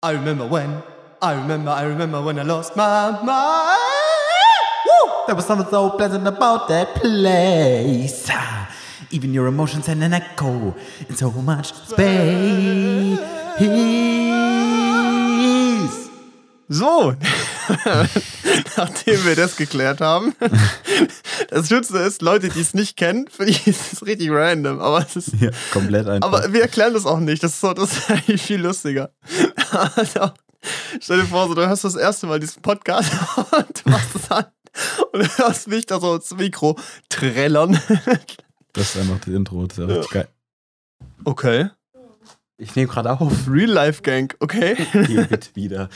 I remember when, I remember, I remember when I lost my mind. Woo! There was something so pleasant about that place. Even your emotions had an echo in so much space. So, nachdem wir das geklärt haben. Das Schütze ist, Leute, die es nicht kennen, für die ist es richtig random, aber es ist. Ja, komplett einfach. Aber wir erklären das auch nicht. Das ist, so, das ist eigentlich viel lustiger. Also, stell dir vor, so, du hörst das erste Mal diesen Podcast und du machst es an und du hörst mich da so ins Mikro trällern. das ist einfach das Intro, das ist ja richtig geil. Okay. Ich nehme gerade auf. Real Life Gang, okay. Geh bitte wieder.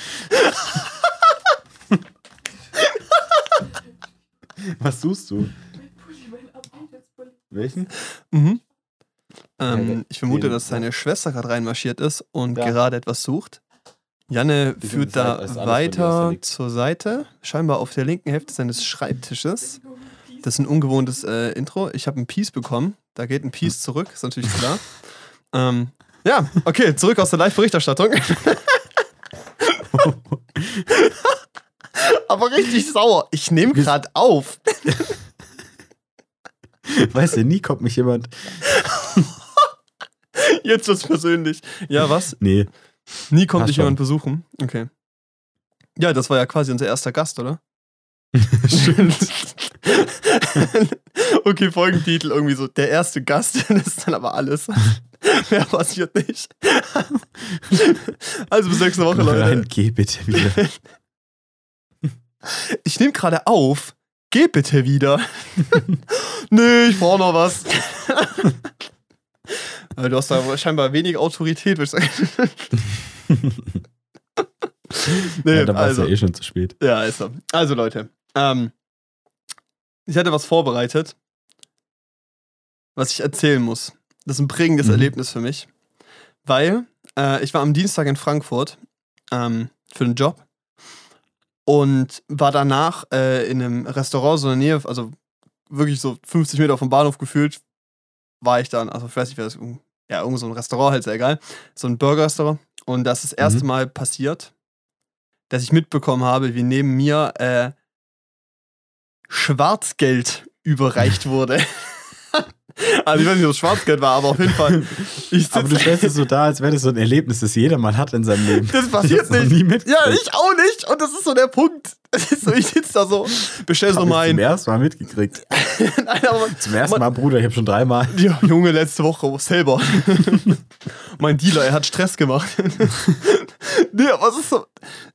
Was suchst du? Welchen? Mhm. Ähm, ich vermute, dass seine Schwester gerade reinmarschiert ist und Ja. gerade etwas sucht. Janne Die führt da weiter zur Seite, scheinbar auf der linken Hälfte seines Schreibtisches. Das ist ein ungewohntes äh, Intro. Ich habe ein Piece bekommen. Da geht ein Piece zurück, ist natürlich klar. ähm, ja, okay, zurück aus der Live-Berichterstattung. Aber richtig sauer. Ich nehme gerade auf. Weißt du, nie kommt mich jemand. Jetzt wird's persönlich. Ja, was? Nee. Nie kommt dich schon. jemand besuchen. Okay. Ja, das war ja quasi unser erster Gast, oder? Stimmt. okay, Folgentitel irgendwie so, der erste Gast, das ist dann aber alles. Mehr passiert nicht. also bis nächste Woche, Nein, Leute. geh bitte wieder. Ich nehme gerade auf. Geh bitte wieder. nee, ich brauche noch was. Äh, du hast da scheinbar wenig Autorität, würde ich sagen. nee, ja, da war es also. ja eh schon zu spät. Ja, ist er. Also Leute, ähm, ich hatte was vorbereitet, was ich erzählen muss. Das ist ein prägendes Mhm. Erlebnis für mich, weil äh, ich war am Dienstag in Frankfurt ähm, für einen Job und war danach äh, in einem Restaurant so in der Nähe, also wirklich so 50 Meter vom Bahnhof gefühlt, war ich dann, also ich weiß nicht, wer das, ja, irgendwo so ein Restaurant, halt sehr egal, so ein Burger-Restaurant. Und das ist das erste Mhm. Mal passiert, dass ich mitbekommen habe, wie neben mir äh, Schwarzgeld überreicht wurde. also ich weiß nicht, ob es Schwarzgeld war, aber auf jeden Fall. Ich Aber du stellst es so dar, als wäre das so ein Erlebnis, das jeder mal hat in seinem Leben. das passiert noch nicht. ja, ich auch nicht. Und das ist so der Punkt. Das so, ich sitze da so, bestell so Hab ich mein. zum ersten Mal mitgekriegt. Nein, aber Zum ersten Mal, Bruder, ich habe schon dreimal. Ja, Junge, letzte Woche selber. mein Dealer, er hat Stress gemacht. nee, aber es ist so.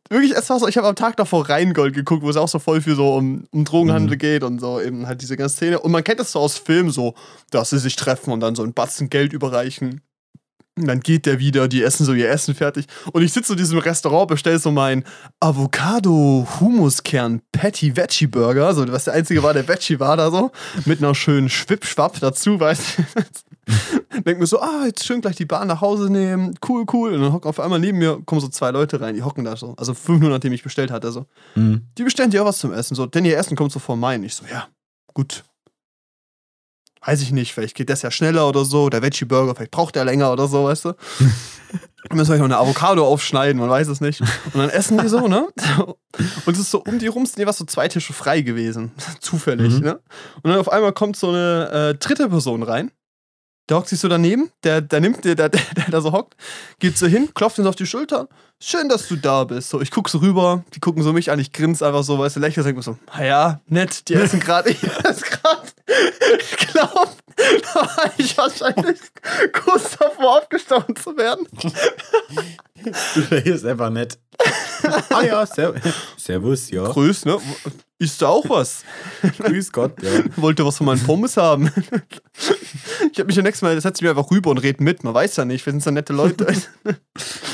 Wirklich, es war so, ich habe am Tag davor Rheingold geguckt, wo es auch so voll viel so um, um Drogenhandel Mhm. geht und so eben halt diese ganze Szene. Und man kennt das so aus Filmen so, dass sie sich treffen und dann so ein Batzen Geld überreichen. Und dann geht der wieder, die essen so ihr Essen fertig. Und ich sitze in diesem Restaurant, bestell so mein Avocado Humuskern Patty Veggie Burger, so was der einzige war, der Veggie war da so, mit einer schönen Schwippschwapp dazu, weißt du. Denk mir so, ah, jetzt schön gleich die Bahn nach Hause nehmen, cool, cool. Und dann hocken auf einmal neben mir, kommen so zwei Leute rein, die hocken da so, also fünf Minuten, nachdem ich bestellt hatte, so. Mhm. Die bestellen dir auch was zum Essen, so, denn ihr Essen kommt so vor meinen. Ich so, ja, gut. Weiß ich nicht, vielleicht geht das ja schneller oder so, der Veggie Burger, vielleicht braucht der länger oder so, weißt du. Dann müssen wir noch eine Avocado aufschneiden, man weiß es nicht. Und dann essen die so, ne? Und es ist so um die rum sind jeweils so zwei Tische frei gewesen. Zufällig, Mhm. ne? Und dann auf einmal kommt so eine äh, dritte Person rein. Der hockt sich so daneben, der, der nimmt, der, der, der da so hockt, geht so hin, klopft ihn so auf die Schulter. Schön, dass du da bist. So, ich guck so rüber, die gucken so mich an, ich grinse einfach so, weißt du, lächle, sag mir so, "Ah ja, nett, die essen gerade, ich esse gerade. Ich glaube, da war ich wahrscheinlich kurz davor aufgestanden zu werden. Du hier ist einfach nett. ah ja, serv Servus, ja. Grüß, ne? Isst du auch was? Grüß Gott, ja. Wollte was von meinen Pommes haben. Ich hab mich ja nächstes Mal, das setzt mich einfach rüber und red mit. Man weiß ja nicht, wir sind so nette Leute.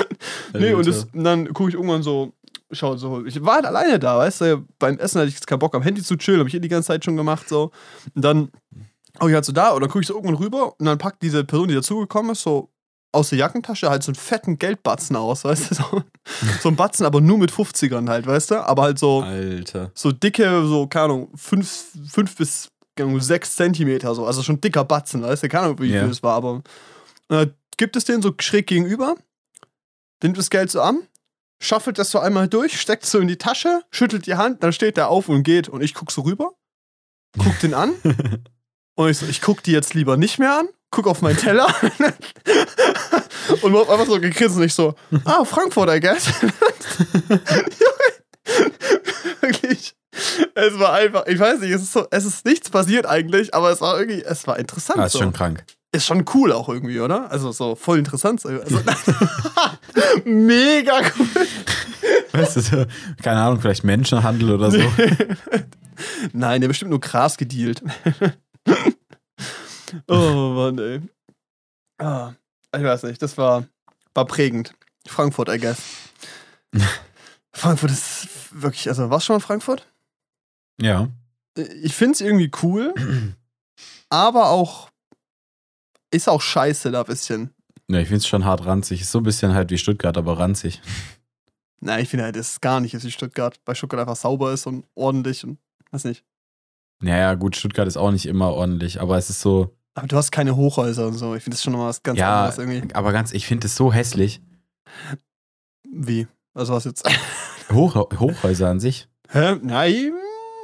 nee, und, das, und dann gucke ich irgendwann so, schau so, ich war halt alleine da, weißt du, beim Essen hatte ich jetzt keinen Bock am Handy zu chillen, habe ich eh die ganze Zeit schon gemacht, so. Und dann hab ich halt so da und dann gucke ich so irgendwann rüber und dann packt diese Person, die dazugekommen ist, so aus der Jackentasche halt so einen fetten Geldbatzen aus, weißt du, so, so ein Batzen, aber nur mit 50ern halt, weißt du, aber halt so, Alter. so dicke, so, keine Ahnung, 5 fünf bis 6 Zentimeter, so, also schon dicker Batzen, weißt du, keine Ahnung, wie viel das war, aber äh, gibt es den so schräg gegenüber, der nimmt das Geld so an, schaffelt das so einmal durch, steckt so in die Tasche, schüttelt die Hand, dann steht er auf und geht und ich guck so rüber, guck den an und ich so, ich guck die jetzt lieber nicht mehr an, guck auf meinen Teller und hab einfach so gegrinst und ich so, ah, Frankfurt, I guess. Wirklich. Es war einfach, ich weiß nicht, es ist, so, es ist nichts passiert eigentlich, aber es war irgendwie, es war interessant. Ah, ist so. schon krank. Ist schon cool auch irgendwie, oder? Also so voll interessant. Also, mega cool. Weißt du, so, keine Ahnung, vielleicht Menschenhandel oder so. Nein, der bestimmt nur Gras gedealt. oh Mann, ey. Ah, ich weiß nicht, das war, war prägend. Frankfurt, I guess. Frankfurt ist wirklich, also warst du schon mal in Frankfurt? Ja. Ich finde es irgendwie cool, aber auch, ist auch scheiße da ein bisschen. Ja, ich finde es schon hart ranzig. Ist so ein bisschen halt wie Stuttgart, aber ranzig. Nein, ich finde halt, das ist gar nicht ist wie Stuttgart, weil Stuttgart einfach sauber ist und ordentlich und weiß nicht. Naja, gut, Stuttgart ist auch nicht immer ordentlich, aber es ist so. Aber du hast keine Hochhäuser und so. Ich finde das schon noch was ganz ja, anderes irgendwie. aber ganz, ich finde es so hässlich. Wie? Also was jetzt? Hoch, Hochhäuser an sich. Hä? Nein,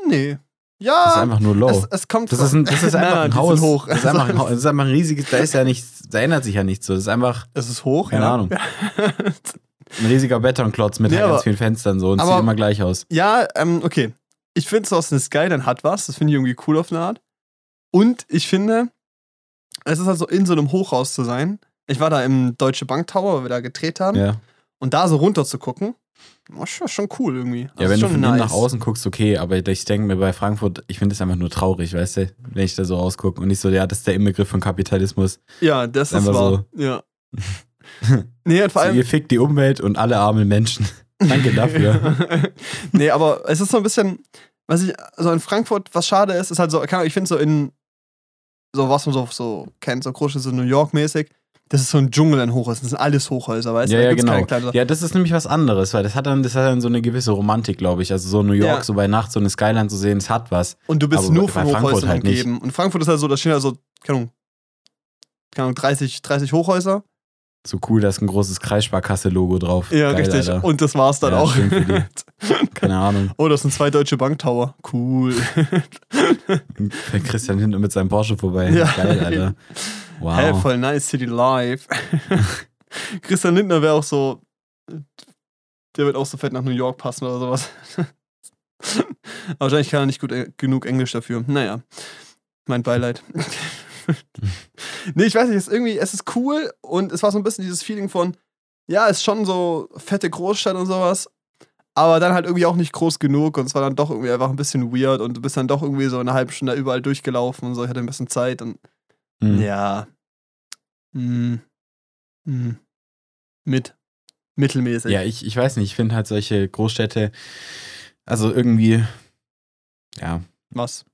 nee. Ja. Das ist einfach nur low. es, es kommt Das ist, ein, das ist einfach nein, ein Haus. hoch. Das ist einfach ein. Das ist einfach ein riesiges, da ist ja nichts, da ändert sich ja nichts so. Das ist einfach Es ist hoch, Keine ja. Ahnung. ein riesiger Betonklotz mit Nee, halt ganz vielen Fenstern so und aber- sieht immer gleich aus. Ja, ähm, okay. Ich finde so aus eine Skyline hat was. Das finde ich irgendwie cool auf eine Art. Und ich finde, es ist halt so in so einem Hochhaus zu sein. Ich war da im Deutsche Bank Tower, wo wir da gedreht haben. Ja. Und da so runter zu gucken, war schon, schon cool irgendwie. Ja, Also wenn du von nice. nach außen guckst, okay, aber ich denke mir bei Frankfurt, ich finde es einfach nur traurig, weißt du, wenn ich da so rausgucke und nicht so, ja, das ist der Inbegriff von Kapitalismus. Ja, das ist Einfach wahr. Ja. nee, und vor So, allem. ihr fickt die Umwelt und alle armen Menschen. Danke dafür. nee, aber es ist so ein bisschen, was ich, also in Frankfurt, was schade ist, ist halt so, ich finde so in, so was man so, so kennt, so Großstädte, so New York-mäßig, das ist so ein Dschungel in Hochhäusern, das sind alles Hochhäuser, weißt du? ja, ja, genau. Ja, das ist nämlich was anderes, weil das hat dann, das hat dann so eine gewisse Romantik, glaube ich. Also so New York, Ja. so bei Nacht so eine Skyline zu sehen, das hat was. Und du bist aber nur von Hochhäusern halt nicht. umgeben. Und Frankfurt ist halt so, da stehen halt so, keine Ahnung, keine Ahnung 30, 30 Hochhäuser. So cool, da ist ein großes Kreissparkasse-Logo drauf. Ja, Geil, richtig. Alter. Und das war's dann Ja, auch. Keine Ahnung. oh, das sind zwei deutsche Banktower. Cool. Fährt Christian hinten mit seinem Porsche vorbei. Ja. Geil, Alter. Wow. Hä, voll nice, City Live. Christian Lindner wäre auch so, der wird auch so fett nach New York passen oder sowas. Aber wahrscheinlich kann er nicht gut, äh, genug Englisch dafür. Naja, mein Beileid. nee, ich weiß nicht, es ist irgendwie, es ist cool und es war so ein bisschen dieses Feeling von, ja, ist schon so fette Großstadt und sowas, aber dann halt irgendwie auch nicht groß genug und es war dann doch irgendwie einfach ein bisschen weird und du bist dann doch irgendwie so eine halbe Stunde überall durchgelaufen und so, ich hatte ein bisschen Zeit und Hm. ja. Hm. Hm. Mit. Mittelmäßig. Ja, ich, ich weiß nicht, ich finde halt solche Großstädte, also irgendwie, ja, Was?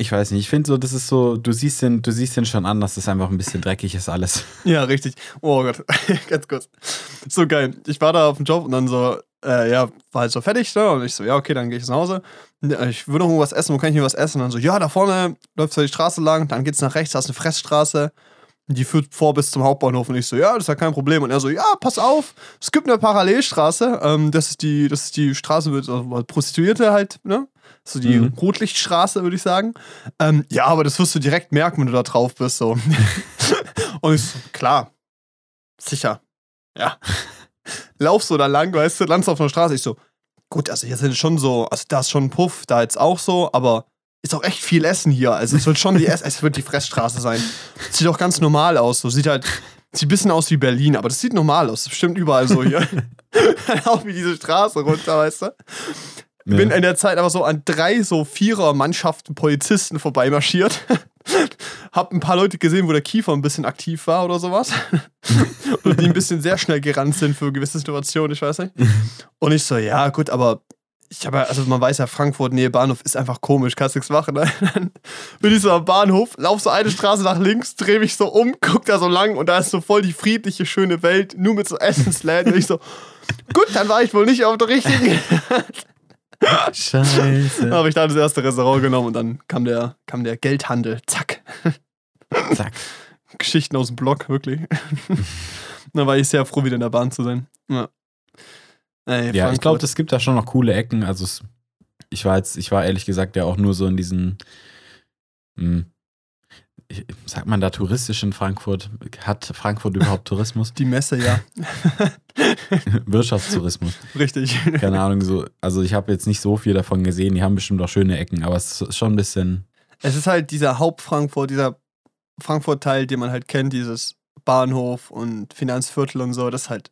ich weiß nicht, ich finde so, das ist so, du siehst den, du siehst den schon an, dass das einfach ein bisschen dreckig ist alles. Ja, richtig. Oh Gott. Ganz kurz. So geil. Ich war da auf dem Job und dann so, äh, ja, war halt so fertig, ne? Und ich so, ja, okay, dann gehe ich nach Hause. Ja, Ich würde noch irgendwas essen, wo kann ich mir was essen? Und dann so, ja, da vorne läuft so die Straße lang, dann geht's nach rechts, da ist eine Fressstraße. Die führt vor bis zum Hauptbahnhof und ich so, ja, das ist ja kein Problem. Und er so, ja, pass auf, es gibt eine Parallelstraße. Ähm, das ist die, das ist die Straße mit also Prostituierte halt, ne? So die Mhm. Rotlichtstraße, würde ich sagen. Ähm, ja, aber das wirst du direkt merken, wenn du da drauf bist. So. und ich so, klar, sicher. Ja. Lauf so da lang, weißt du, landest auf einer Straße. Ich so, gut, also hier sind schon so, also da ist schon ein Puff, da jetzt auch so, aber ist auch echt viel Essen hier. Also es wird schon die Ess es wird die Fressstraße sein. Sieht auch ganz normal aus. So sieht halt, sieht ein bisschen aus wie Berlin, aber das sieht normal aus. Das stimmt überall so hier. auch wie diese Straße runter, weißt du? Bin in der Zeit aber so an drei so Vierer-Mannschaften Polizisten vorbeimarschiert. Hab ein paar Leute gesehen, wo der Kiefer ein bisschen aktiv war oder sowas. oder die ein bisschen sehr schnell gerannt sind für gewisse Situationen, ich weiß nicht. Und ich so, ja, gut, aber ich habe ja, also man weiß ja, Frankfurt, Nähe Bahnhof, ist einfach komisch, kannst nichts machen. Ne? Dann bin ich so am Bahnhof, lauf so eine Straße nach links, drehe mich so um, guck da so lang und da ist so voll die friedliche, schöne Welt, nur mit so Essensläden. Und ich so, gut, dann war ich wohl nicht auf der richtigen. Scheiße. Habe ich da das erste Restaurant genommen und dann kam der, kam der Geldhandel. Zack. Zack. Geschichten aus dem Blog, wirklich. dann war ich sehr froh, wieder in der Bahn zu sein. Ja. Ey, Ja, ich glaube, es gibt da schon noch coole Ecken. Also ich war jetzt, ich war ehrlich gesagt ja auch nur so in diesen, hm, ich- sagt man da touristisch in Frankfurt? Hat Frankfurt überhaupt Tourismus? Die Messe, ja. Wirtschaftstourismus. Richtig. Keine Ahnung, so. Also ich habe jetzt nicht so viel davon gesehen. Die haben bestimmt auch schöne Ecken, aber es ist schon ein bisschen. Es ist halt dieser Hauptfrankfurt, dieser Frankfurt-Teil, den man halt kennt, dieses Bahnhof und Finanzviertel und so, das ist halt,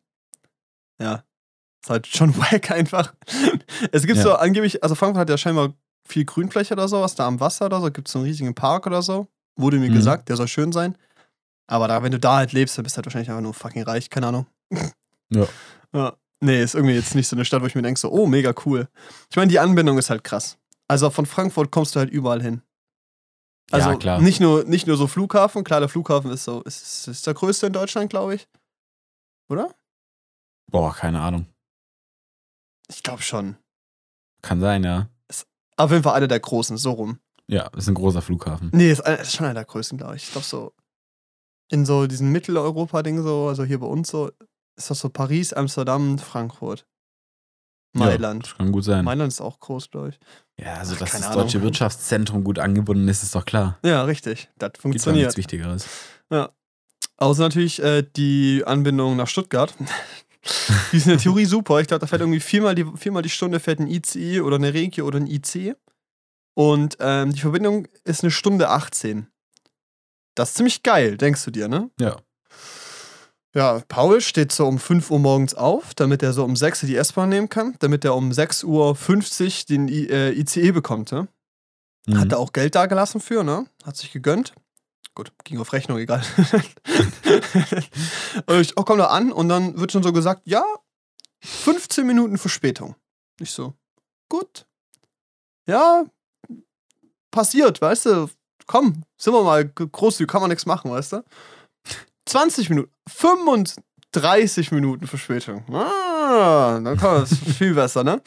ja, ist halt schon wack einfach. Es gibt Ja. so angeblich, also Frankfurt hat ja scheinbar viel Grünfläche oder sowas, da am Wasser oder so, gibt es so einen riesigen Park oder so, wurde mir Mhm. gesagt, der soll schön sein. Aber da, wenn du da halt lebst, dann bist du halt wahrscheinlich einfach nur fucking reich, keine Ahnung. Ja. ja. Nee, ist irgendwie jetzt nicht so eine Stadt, wo ich mir denke, so, oh, mega cool. Ich meine, die Anbindung ist halt krass. Also von Frankfurt kommst du halt überall hin. Also Ja, klar. Nicht, nur, nicht nur so Flughafen, klar, der Flughafen ist so, ist, ist der größte in Deutschland, glaube ich. Oder? Boah, keine Ahnung. Ich glaube schon. Kann sein, ja. Auf jeden Fall einer der großen, so rum. Ja, ist ein großer Flughafen. Nee, ist, ist schon einer der größten, glaube ich. Ich glaube so in so diesem Mitteleuropa-Ding so, also hier bei uns so, ist das so Paris, Amsterdam, Frankfurt. Mailand. Ja, das kann gut sein. Mailand ist auch groß, glaube ich. Ja, also Ach, dass das Ahnung. deutsche Wirtschaftszentrum gut angebunden ist, ist doch klar. Ja, richtig. Das Gibt da nichts funktioniert. Wichtigeres. Außer natürlich äh, die Anbindung nach Stuttgart. die ist in der Theorie super. Ich glaube, da fährt irgendwie viermal die, viermal die Stunde fährt ein ICE oder eine Regio oder ein IC. Und ähm, die Verbindung ist eine Stunde 18. Das ist ziemlich geil, denkst du dir, ne? Ja. Ja, Paul steht so um 5 Uhr morgens auf, damit er so um 6 Uhr die S-Bahn nehmen kann, damit er um 6.50 Uhr den I äh, ICE bekommt, ne? Mhm. Hat er auch Geld da gelassen für, ne? Hat sich gegönnt. Gut, ging auf Rechnung, egal. und ich oh, komm da an und dann wird schon so gesagt, ja, 15 Minuten Verspätung. Ich so, gut. Ja, passiert, weißt du. Komm, sind wir mal großzügig, kann man nichts machen, weißt du. 20 Minuten, 35 Minuten Verspätung. Ah, dann kann das viel besser, ne?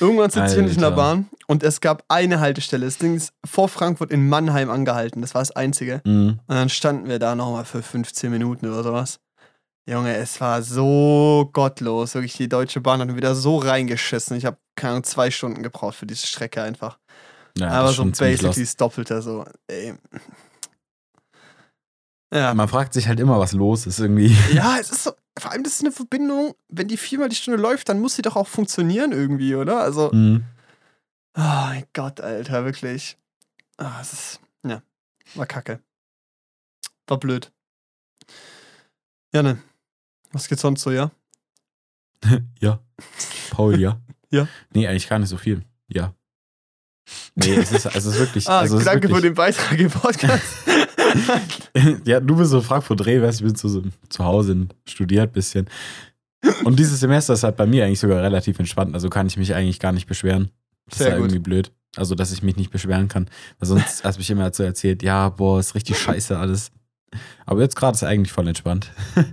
Irgendwann sitze ich endlich in der. Bahn und es gab eine Haltestelle. Das Ding ist vor Frankfurt in Mannheim angehalten. Das war das einzige. Mhm. Und dann standen wir da nochmal für 15 Minuten oder sowas. Junge, es war so gottlos. Wirklich, die Deutsche Bahn hat mir wieder so reingeschissen. Ich habe keine Ahnung, zwei Stunden gebraucht für diese Strecke einfach. Ja, Aber ist so basically lost. das Doppelte so. Ey. Ja. Man fragt sich halt immer, was los ist irgendwie. ja, es ist so. Vor allem, das ist eine Verbindung, wenn die viermal die Stunde läuft, dann muss sie doch auch funktionieren irgendwie, oder? Also, oh Mhm. mein Gott, Alter, wirklich. Ah, es ist. Ja, war kacke. War blöd. Ja, ne. Was geht sonst so, ja? ja. Paul, ja. Ja. Nee, eigentlich gar nicht so viel. Ja. Nee, es ist, es ist wirklich. Ah, also es danke für wirklich, den Beitrag im Podcast. ja, du bist so Frankfurt Dreh, weißt du, ich bin zu, so, zu Hause studiert bisschen. Und dieses Semester ist halt bei mir eigentlich sogar relativ entspannt, also kann ich mich eigentlich gar nicht beschweren. Das Sehr ist ja irgendwie blöd. Also, dass ich mich nicht beschweren kann. Weil sonst hast du mich immer so erzählt, ja, boah, ist richtig scheiße alles. Aber jetzt gerade ist eigentlich voll entspannt.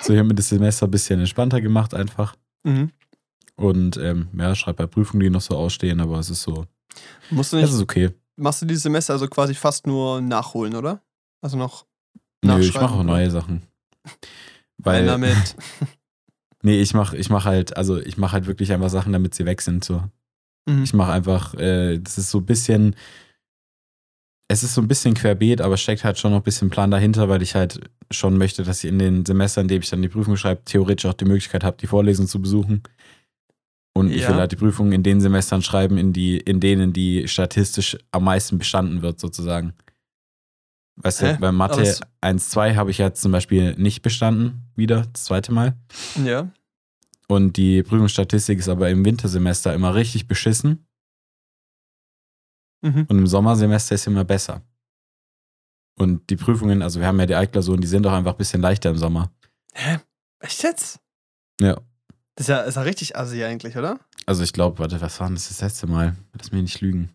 So, ich habe mir das Semester ein bisschen entspannter gemacht einfach. mhm. Und ähm, ja, schreibe bei Prüfungen, die noch so ausstehen, aber es ist so, Musst du es nicht, ist okay. machst du dieses Semester also quasi fast nur nachholen, oder? Also noch Nö, ich mache auch neue Sachen. Weil, einer mit. nee, ich mache ich mach halt, also ich mache halt wirklich einfach Sachen, damit sie weg sind. So. Mhm. Ich mache einfach, äh, das ist so ein bisschen, es ist so ein bisschen querbeet, aber steckt halt schon noch ein bisschen Plan dahinter, weil ich halt schon möchte, dass ich in den Semestern, in denen ich dann die Prüfung schreibe, theoretisch auch die Möglichkeit habe, die Vorlesung zu besuchen. Und ich Ja. will halt die Prüfungen in den Semestern schreiben, in, die, in denen die statistisch am meisten bestanden wird, sozusagen. Weißt Hä? du, bei Mathe es- 1, 2 habe ich jetzt zum Beispiel nicht bestanden, wieder, das zweite Mal. Ja. Und die Prüfungsstatistik ist aber im Wintersemester immer richtig beschissen. Mhm. Und im Sommersemester ist sie immer besser. Und die Prüfungen, also wir haben ja die Altklausuren, die sind doch einfach ein bisschen leichter im Sommer. Hä? Echt jetzt? Ja. Das ist ja, ist ja richtig assi eigentlich, oder? Also ich glaube, warte, was war denn das das letzte Mal? Lass mich nicht lügen.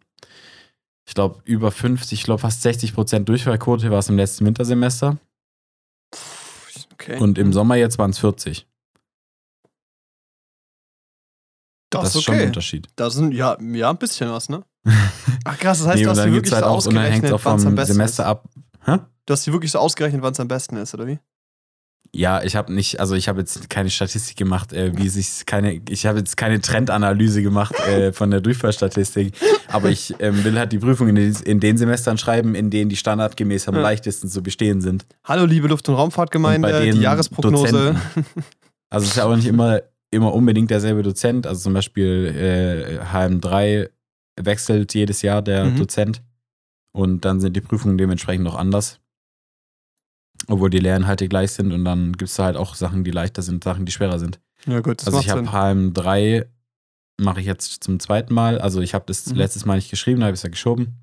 Ich glaube, über 50, ich glaube fast 60 Prozent Durchfallquote war es im letzten Wintersemester. Okay. Und im Sommer jetzt waren es 40. das, Das, ist ist schon ein okay. Unterschied. Das sind ja, ja ein bisschen was, ne? Ach krass, das heißt, nee, du hast dann gibt wirklich halt so ausgerechnet, wann es am besten Semester ist. ab. Hä? Du hast dir wirklich so ausgerechnet, wann es am besten ist, oder wie? Ja, ich habe nicht, also ich habe jetzt keine Statistik gemacht, äh, wie sich keine, ich habe jetzt keine Trendanalyse gemacht äh, von der Durchfallstatistik, aber ich ähm, will halt die Prüfung in den, in den, Semestern schreiben, in denen die standardgemäß am ja. leichtesten zu bestehen sind. Hallo, liebe Luft- und Raumfahrtgemeinde, die Jahresprognose. Dozenten. Also es ist ja auch nicht immer, immer unbedingt derselbe Dozent, also zum Beispiel äh, HM3 wechselt jedes Jahr der mhm. Dozent und dann sind die Prüfungen dementsprechend noch anders. Obwohl die Lehrinhalte gleich sind und dann gibt es da halt auch Sachen, die leichter sind, Sachen, die schwerer sind. Ja, gut, das Also ich habe HM3 mache ich jetzt zum zweiten Mal. Also ich habe das mhm. letztes Mal nicht geschrieben, da habe ich es ja geschoben.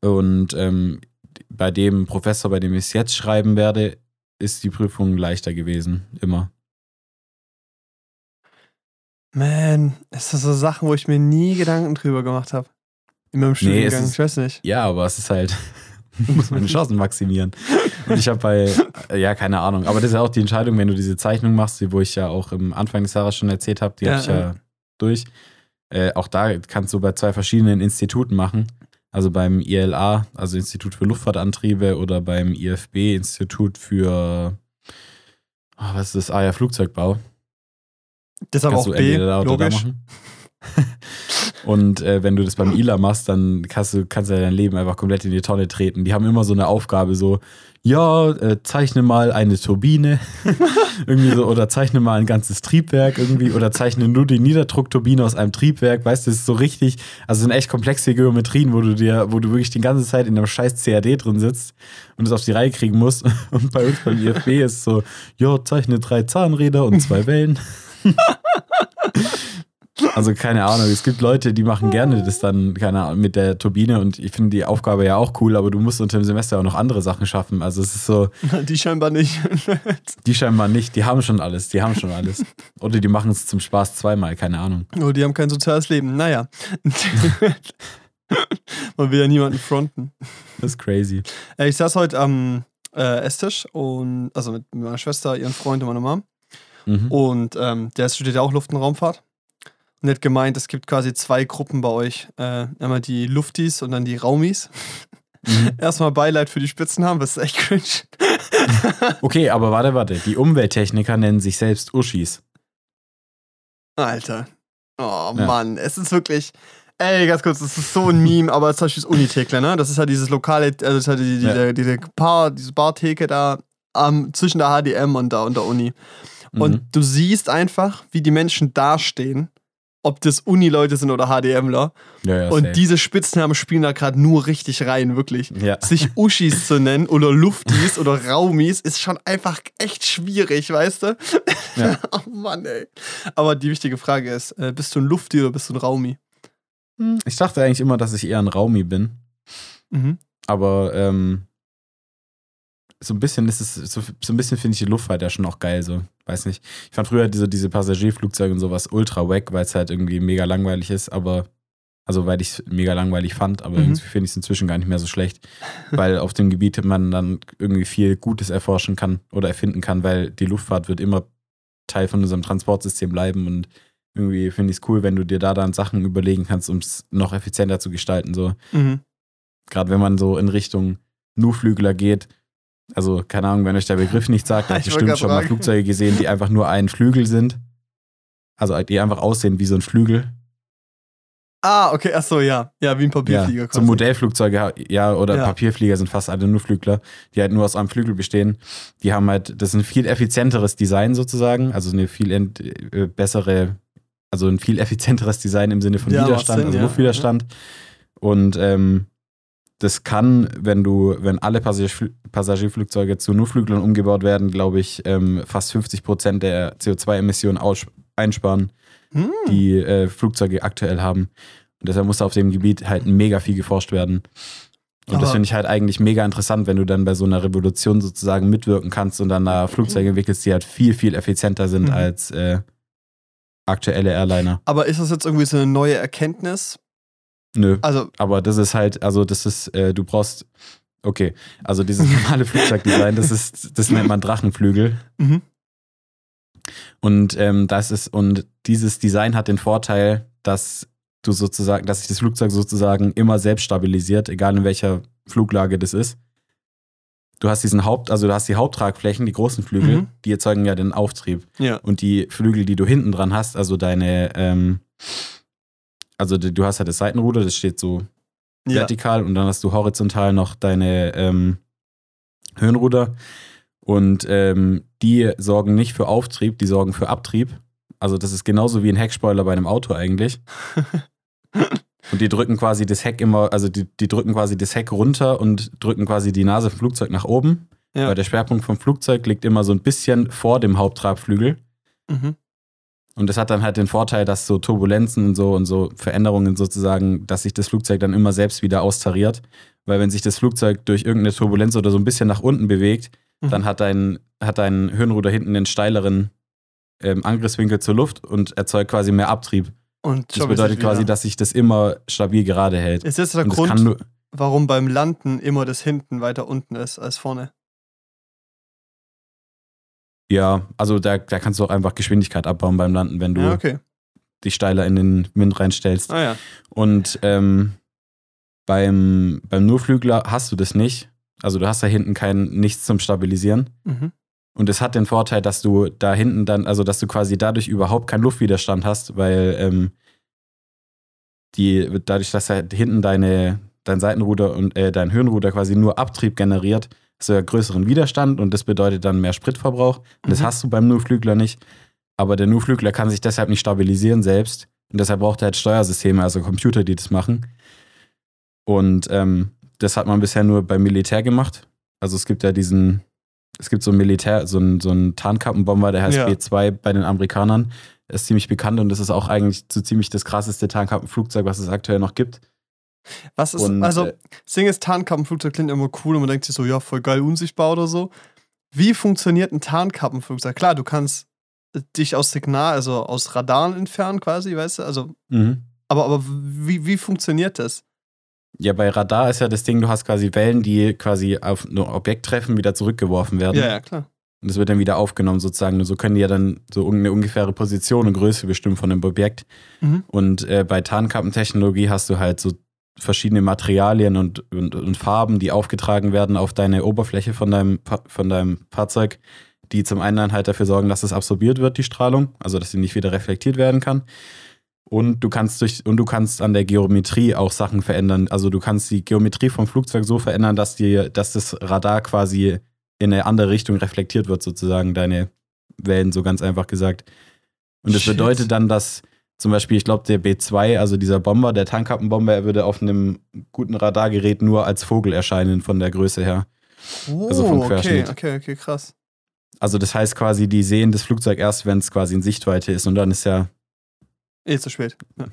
Und ähm, bei dem Professor, bei dem ich es jetzt schreiben werde, ist die Prüfung leichter gewesen, immer. Man, ist das so Sachen, wo ich mir nie Gedanken drüber gemacht habe. In meinem Studiengang, nee, ist, ich weiß nicht. Ja, aber es ist halt, muss meine Chancen maximieren. Und ich habe bei, ja, keine Ahnung. Aber das ist ja auch die Entscheidung, wenn du diese Zeichnung machst, wo ich ja auch im Anfang des Jahres schon erzählt habe, die ja, habe ich ja, ja durch. Äh, auch da kannst du bei zwei verschiedenen Instituten machen. Also beim ILA, also Institut für Luftfahrtantriebe, oder beim IFB, Institut für, oh, was ist das? Ah ja, Flugzeugbau. Das ist aber auch B, logisch. Und äh, wenn du das beim ILA machst, dann kannst du, kannst du dein Leben einfach komplett in die Tonne treten. Die haben immer so eine Aufgabe, so, ja, äh, zeichne mal eine Turbine irgendwie so, oder zeichne mal ein ganzes Triebwerk irgendwie oder zeichne nur die Niederdruckturbine aus einem Triebwerk, weißt du, das ist so richtig, also sind echt komplexe Geometrien, wo du dir, wo du wirklich die ganze Zeit in einem scheiß CAD drin sitzt und es auf die Reihe kriegen musst. Und bei uns beim IFB ist so, ja, zeichne drei Zahnräder und zwei Wellen. Also keine Ahnung, es gibt Leute, die machen gerne das dann, keine Ahnung, mit der Turbine und ich finde die Aufgabe ja auch cool, aber du musst unter dem Semester auch noch andere Sachen schaffen. Also es ist so. Die scheinbar nicht. die scheinbar nicht, die haben schon alles, die haben schon alles. Oder die machen es zum Spaß zweimal, keine Ahnung. Oh, die haben kein soziales Leben. Naja. Man will ja niemanden fronten. Das ist crazy. Äh, ich saß heute am äh, Esstisch und also mit meiner Schwester, ihren Freund und meiner Mom. Mhm. Und ähm, der studiert ja auch Luft- und Raumfahrt nicht gemeint, es gibt quasi zwei Gruppen bei euch. Äh, einmal die Luftis und dann die Raumis. Mhm. Erstmal Beileid für die Spitzennamen, das ist echt cringe. okay, aber warte, warte. Die Umwelttechniker nennen sich selbst Uschis. Alter. Oh ja. Mann, es ist wirklich. Ey, ganz kurz, das ist so ein Meme, aber zum Beispiel das Unitekler, ne? Das ist ja dieses lokale, also das ist ja die, die, ja. diese, Bar, diese Bartheke da um, zwischen der HDM und der, und der Uni. Und mhm. du siehst einfach, wie die Menschen dastehen ob das Uni-Leute sind oder HDMler. Ja, ja, und safe. diese Spitznamen spielen da gerade nur richtig rein, wirklich. Ja. Sich Uschis zu nennen oder Luftis oder Raumis ist schon einfach echt schwierig, weißt du? Ja. oh Mann, ey. Aber die wichtige Frage ist: äh, Bist du ein Lufti oder bist du ein Raumi? Hm. Ich dachte eigentlich immer, dass ich eher ein Raumi bin. Mhm. Aber ähm, so ein bisschen ist es, so, so ein bisschen finde ich die Luftfahrt ja schon auch geil, so. Weiß nicht. Ich fand früher diese, diese Passagierflugzeuge und sowas ultra wack, weil es halt irgendwie mega langweilig ist, aber, also weil ich es mega langweilig fand, aber mhm. irgendwie finde ich es inzwischen gar nicht mehr so schlecht, weil auf dem Gebiet man dann irgendwie viel Gutes erforschen kann oder erfinden kann, weil die Luftfahrt wird immer Teil von unserem Transportsystem bleiben und irgendwie finde ich es cool, wenn du dir da dann Sachen überlegen kannst, um es noch effizienter zu gestalten, so. Mhm. Gerade wenn man so in Richtung Nurflügler geht, also, keine Ahnung, wenn euch der Begriff nicht sagt, habt ihr bestimmt schon mal Flugzeuge gesehen, die einfach nur ein Flügel sind. Also, die einfach aussehen wie so ein Flügel. Ah, okay, achso, ja. Ja, wie ein Papierflieger. Ja, so Modellflugzeuge, ja, oder ja. Papierflieger sind fast alle nur Flügler, die halt nur aus einem Flügel bestehen. Die haben halt, das ist ein viel effizienteres Design sozusagen, also eine viel äh, bessere, also ein viel effizienteres Design im Sinne von ja, Widerstand, Sinn, also Luftwiderstand. Und ähm, das kann, wenn du, wenn alle Passagierflugzeuge zu Nurflüglern umgebaut werden, glaube ich, ähm, fast 50 Prozent der CO2-Emissionen einsparen, hm. die äh, Flugzeuge aktuell haben. Und deshalb muss auf dem Gebiet halt mega viel geforscht werden. Und Aber das finde ich halt eigentlich mega interessant, wenn du dann bei so einer Revolution sozusagen mitwirken kannst und dann da Flugzeuge entwickelst, die halt viel, viel effizienter sind mhm. als äh, aktuelle Airliner. Aber ist das jetzt irgendwie so eine neue Erkenntnis? Nö. Also, aber das ist halt, also das ist, äh, du brauchst, okay, also dieses normale Flugzeugdesign, das ist, das nennt man Drachenflügel. Mhm. Und ähm, das ist, und dieses Design hat den Vorteil, dass du sozusagen, dass sich das Flugzeug sozusagen immer selbst stabilisiert, egal in welcher Fluglage das ist. du hast diesen Haupt, also du hast die Haupttragflächen, die großen Flügel, Mhm. die erzeugen ja den Auftrieb. Ja. Und die Flügel, die du hinten dran hast, also deine, ähm, also du hast ja das Seitenruder, das steht so Ja. vertikal und dann hast du horizontal noch deine ähm, Höhenruder. Und ähm, die sorgen nicht für Auftrieb, die sorgen für Abtrieb. Also das ist genauso wie ein Heckspoiler bei einem Auto eigentlich. und die drücken quasi das Heck immer, also die, die drücken quasi das Heck runter und drücken quasi die Nase vom Flugzeug nach oben. Ja. Weil der Schwerpunkt vom Flugzeug liegt immer so ein bisschen vor dem Haupttragflügel. Mhm. Und das hat dann halt den Vorteil, dass so Turbulenzen und so und so Veränderungen sozusagen, dass sich das Flugzeug dann immer selbst wieder austariert. Weil wenn sich das Flugzeug durch irgendeine Turbulenz oder so ein bisschen nach unten bewegt, Mhm. dann hat dein, hat dein Höhenruder hinten einen steileren ähm, Angriffswinkel zur Luft und erzeugt quasi mehr Abtrieb. Und Das bedeutet quasi, dass sich das immer stabil gerade hält. Ist das der das Grund, warum beim Landen immer das hinten weiter unten ist als vorne? Ja, also da, da kannst du auch einfach Geschwindigkeit abbauen beim Landen, wenn du Ja, okay. dich steiler in den Wind reinstellst. Ah ja. Und ähm, beim, beim Nurflügler hast du das nicht. Also du hast da hinten kein nichts zum Stabilisieren. Mhm. Und es hat den Vorteil, dass du da hinten dann, also dass du quasi dadurch überhaupt keinen Luftwiderstand hast, weil ähm, die, dadurch, dass halt hinten deine, dein Seitenruder und äh, dein Höhenruder quasi nur Abtrieb generiert, ja größeren Widerstand und das bedeutet dann mehr Spritverbrauch. Und das Mhm. hast du beim Nurflügler nicht. Aber der Nurflügler kann sich deshalb nicht stabilisieren selbst. Und deshalb braucht er halt Steuersysteme, also Computer, die das machen. Und ähm, das hat man bisher nur beim Militär gemacht. Also es gibt ja diesen, es gibt so ein Militär, so ein, so ein Tarnkappenbomber, der heißt Ja. B2 bei den Amerikanern. Ist ziemlich bekannt und das ist auch eigentlich so ziemlich das krasseste Tarnkappenflugzeug, was es aktuell noch gibt. Was ist, Und, also, äh, das Ding ist, Tarnkappenflugzeug klingt immer cool und man denkt sich so, ja, voll geil unsichtbar oder so. Wie funktioniert ein Tarnkappenflugzeug? Klar, du kannst dich aus Signal, also aus Radaren entfernen quasi, weißt du? Also, Mhm. aber, aber wie, wie funktioniert das? Ja, bei Radar ist ja das Ding, du hast quasi Wellen, die quasi auf ein Objekt treffen, wieder zurückgeworfen werden. Ja, ja, klar. Und das wird dann wieder aufgenommen sozusagen. Und so können die ja dann so eine ungefähre Position und Größe bestimmen von dem Objekt. Mhm. Und äh, bei Tarnkappentechnologie hast du halt so verschiedene Materialien und, und, und Farben, die aufgetragen werden auf deine Oberfläche von deinem, von deinem Fahrzeug, die zum einen halt dafür sorgen, dass es absorbiert wird, die Strahlung, also dass sie nicht wieder reflektiert werden kann. Und du kannst durch und du kannst an der Geometrie auch Sachen verändern. Also du kannst die Geometrie vom Flugzeug so verändern, dass die, dass das Radar quasi in eine andere Richtung reflektiert wird, sozusagen, deine Wellen, so ganz einfach gesagt. Und das Shit. bedeutet dann, dass zum Beispiel, ich glaube, der B2, also dieser Bomber, der Tankkappenbomber, er würde auf einem guten Radargerät nur als Vogel erscheinen von der Größe her. Oh, Also vom okay, Querschnitt. okay, okay, krass. Also das heißt quasi, die sehen das Flugzeug erst, wenn es quasi in Sichtweite ist und dann ist ja, Eh zu spät. Ja,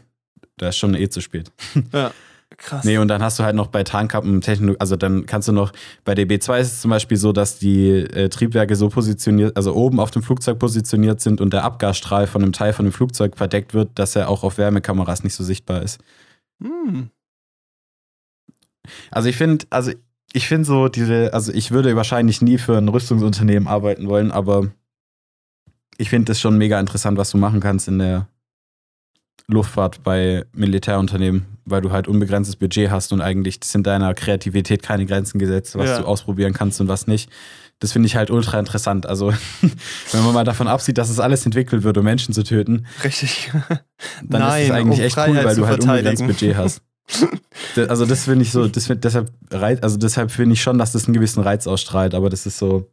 da ist schon eh zu spät. ja. krass. Nee, und dann hast du halt noch bei Tarnkappentechnologie, also dann kannst du noch, bei der B2 ist es zum Beispiel so, dass die äh, Triebwerke so positioniert, also oben auf dem Flugzeug positioniert sind und der Abgasstrahl von einem Teil von dem Flugzeug verdeckt wird, dass er auch auf Wärmekameras nicht so sichtbar ist. Hm. Also ich finde, also ich finde so diese, also ich würde wahrscheinlich nie für ein Rüstungsunternehmen arbeiten wollen, aber ich finde es schon mega interessant, was du machen kannst in der Luftfahrt bei Militärunternehmen, weil du halt unbegrenztes Budget hast und eigentlich sind deiner Kreativität keine Grenzen gesetzt, was Ja. du ausprobieren kannst und was nicht. Das finde ich halt ultra interessant. Also, wenn man mal davon absieht, dass es alles entwickelt wird, um Menschen zu töten, Richtig. dann Nein, ist es eigentlich um echt cool, weil du halt unbegrenzt verteidigen. Budget hast. Da- Also das finde ich so, das find, deshalb also deshalb finde ich schon, dass das einen gewissen Reiz ausstrahlt, aber das ist so,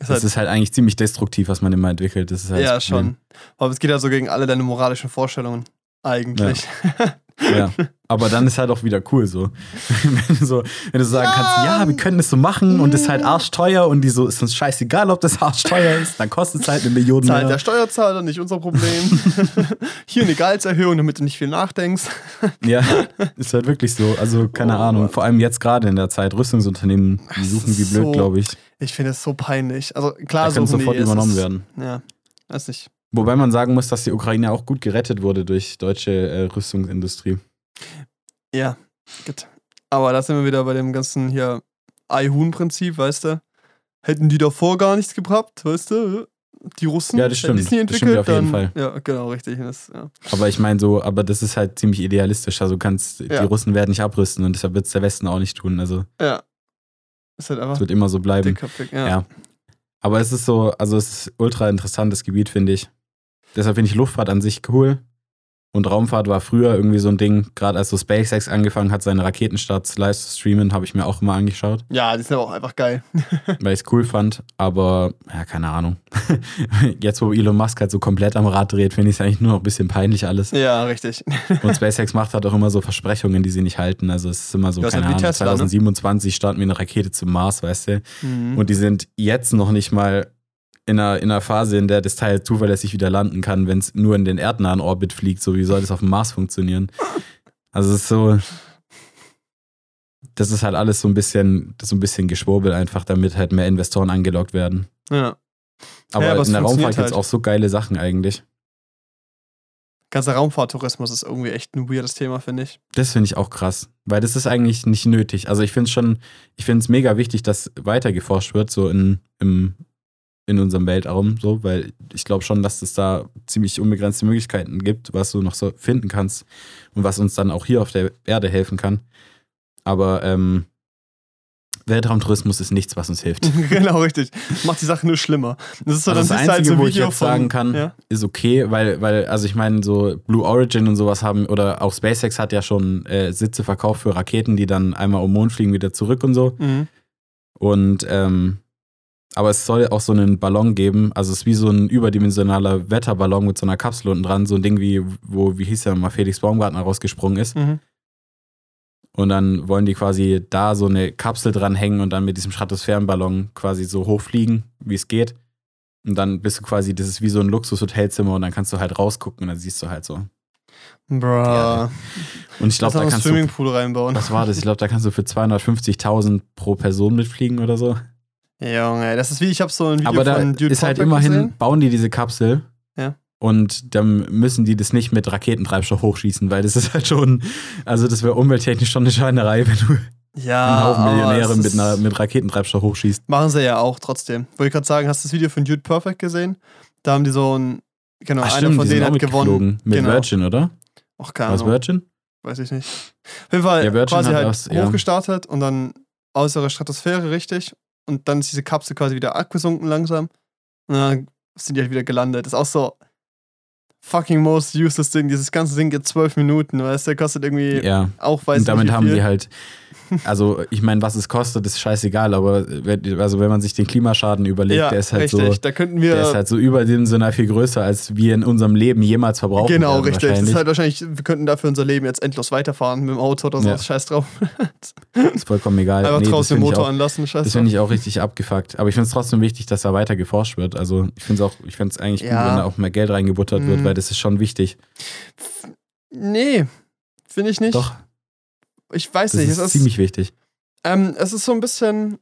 Ist das halt, ist halt eigentlich ziemlich destruktiv, was man immer entwickelt. Das ist halt ja, schon. Aber es geht ja so gegen alle deine moralischen Vorstellungen. Eigentlich. Ja. Aber dann ist halt auch wieder cool so. wenn, du so wenn du sagen kannst, ja, wir können das so machen und ist halt arschteuer und die so, ist uns scheißegal, ob das arschteuer ist, dann kostet es halt eine Million Zahlt mehr. der Steuerzahler, nicht unser Problem. Hier eine Gehaltserhöhung, damit du nicht viel nachdenkst. Ja, ist halt wirklich so. Also, keine Oh, Ahnung. Mann. Vor allem jetzt gerade in der Zeit. Rüstungsunternehmen, die suchen wie blöd, so- glaube ich. Ich finde es so peinlich. Also klar, Da die, sofort es übernommen ist- werden. Ja, weiß nicht. Wobei man sagen muss, dass die Ukraine auch gut gerettet wurde durch deutsche äh, Rüstungsindustrie. Ja, gut. Aber da sind wir wieder bei dem ganzen hier Ei-Huhn-Prinzip, weißt du? Hätten die davor gar nichts gebracht, weißt du? Die Russen, Ja, das stimmt. es nie Das stimmt entwickelt, auf jeden dann, Fall. Ja, genau, richtig. Das, ja. Aber ich meine so, aber das ist halt ziemlich idealistisch. Also kannst, Ja. die Russen werden nicht abrüsten und deshalb wird es der Westen auch nicht tun. Also ja. Halt Es wird immer so bleiben. dickköpfig, ja. Ja. Aber es ist so, also es ist ultra interessantes Gebiet, finde ich. Deshalb finde ich Luftfahrt an sich cool. Und Raumfahrt war früher irgendwie so ein Ding, gerade als so SpaceX angefangen hat, seine Raketenstarts live zu streamen, habe ich mir auch immer angeschaut, Ja, die sind aber auch einfach geil. weil ich es cool fand. Aber, ja, keine Ahnung. Jetzt, wo Elon Musk halt so komplett am Rad dreht, finde ich es eigentlich nur noch ein bisschen peinlich alles. Ja, richtig. Und SpaceX macht halt auch immer so Versprechungen, die sie nicht halten. Also es ist immer so, Ja, keine Ahnung, Tesla, ne? 2027 starten wir eine Rakete zum Mars, weißt du? Mhm. Und die sind jetzt noch nicht mal in einer, in einer Phase, in der das Teil zuverlässig wieder landen kann, wenn es nur in den erdnahen Orbit fliegt. So wie soll das auf dem Mars funktionieren? Also es ist so. Das ist halt alles so ein bisschen, so ein bisschen Geschwurbel einfach, damit halt mehr Investoren angelockt werden. ja. Aber, Ja, aber in der Raumfahrt gibt es halt. auch so geile Sachen eigentlich. Ganzer Raumfahrttourismus ist irgendwie echt ein weirdes Thema, finde ich. Das finde ich auch krass, weil das ist eigentlich nicht nötig. Also ich finde es schon, ich finde es mega wichtig, dass weiter geforscht wird, so in, im, in unserem Weltraum, so, weil ich glaube schon, dass es da ziemlich unbegrenzte Möglichkeiten gibt, was du noch so finden kannst und was uns dann auch hier auf der Erde helfen kann. Aber ähm, Weltraumtourismus ist nichts, was uns hilft. genau, richtig. Macht die Sache nur schlimmer. Das ist so, Also dann das siehst du halt Einzige, so wo ich jetzt von, sagen kann, Ja? ist okay, weil, weil, also ich meine, so Blue Origin und sowas haben, oder auch SpaceX hat ja schon äh, Sitze verkauft für Raketen, die dann einmal um Mond fliegen, wieder zurück und so. Mhm. Und ähm, aber es soll auch so einen Ballon geben, also es ist wie so ein überdimensionaler Wetterballon mit so einer Kapsel unten dran, so ein Ding wie, wo, wie hieß der mal, Felix Baumgartner rausgesprungen ist. Mhm. Und dann wollen die quasi da so eine Kapsel dranhängen und dann mit diesem Stratosphärenballon quasi so hochfliegen, wie es geht. Und dann bist du quasi, das ist wie so ein Luxushotelzimmer und dann kannst du halt rausgucken und dann siehst du halt so. Bruh. Ja, Und ich glaube, da kannst du, Swimmingpool reinbauen. was war das? Ich glaube, da kannst du für 250.000 pro Person mitfliegen oder so. Junge, das ist wie, ich habe so ein Video Aber da von Dude ist halt immerhin, gesehen. bauen die diese Kapsel. Ja. Und dann müssen die das nicht mit Raketentreibstoff hochschießen, weil das ist halt schon, also das wäre umwelttechnisch schon eine Schweinerei, wenn du Ja, einen Haufen Millionäre mit, einer, mit Raketentreibstoff hochschießt. Machen sie ja auch trotzdem. Wollte ich gerade sagen, hast du das Video von Dude Perfect gesehen? Da haben die so ein, genau, Ach, einer stimmt, von denen hat gewonnen. Mit Genau. Virgin, oder? Ach, keine Ahnung. Virgin? Weiß ich nicht. Auf jeden Fall Ja, quasi halt was, ja. hochgestartet und dann aus der Stratosphäre, richtig. Und dann ist diese Kapsel quasi wieder abgesunken langsam. Und dann sind die halt wieder gelandet. ist auch so fucking most useless Ding. Dieses ganze Ding geht zwölf Minuten, weißt du, der kostet irgendwie Ja. auch, weiß Und damit nicht haben die halt, also ich meine, was es kostet, ist scheißegal, aber wenn, also wenn man sich den Klimaschaden überlegt, ja, der ist halt richtig. so, da könnten wir. der ist halt so überdimensional viel größer, als wir in unserem Leben jemals verbrauchen Genau, werden, richtig. Das ist halt wahrscheinlich, wir könnten dafür unser Leben jetzt endlos weiterfahren mit dem Auto oder so. Ja. Scheiß drauf. ist vollkommen egal. Einfach Nee, das draußen den Motor auch- anlassen. Scheiß Das finde ich auch richtig abgefuckt. Aber ich finde es trotzdem wichtig, dass da weiter geforscht wird. Also ich finde es auch, ich finde es eigentlich Ja. gut, wenn da auch mehr Geld reingebuttert Mhm. wird, weil das ist schon wichtig. Nee, finde ich nicht. Doch, Ich weiß das nicht. ist es, ist, ziemlich wichtig. ähm, es ist so ein bisschen.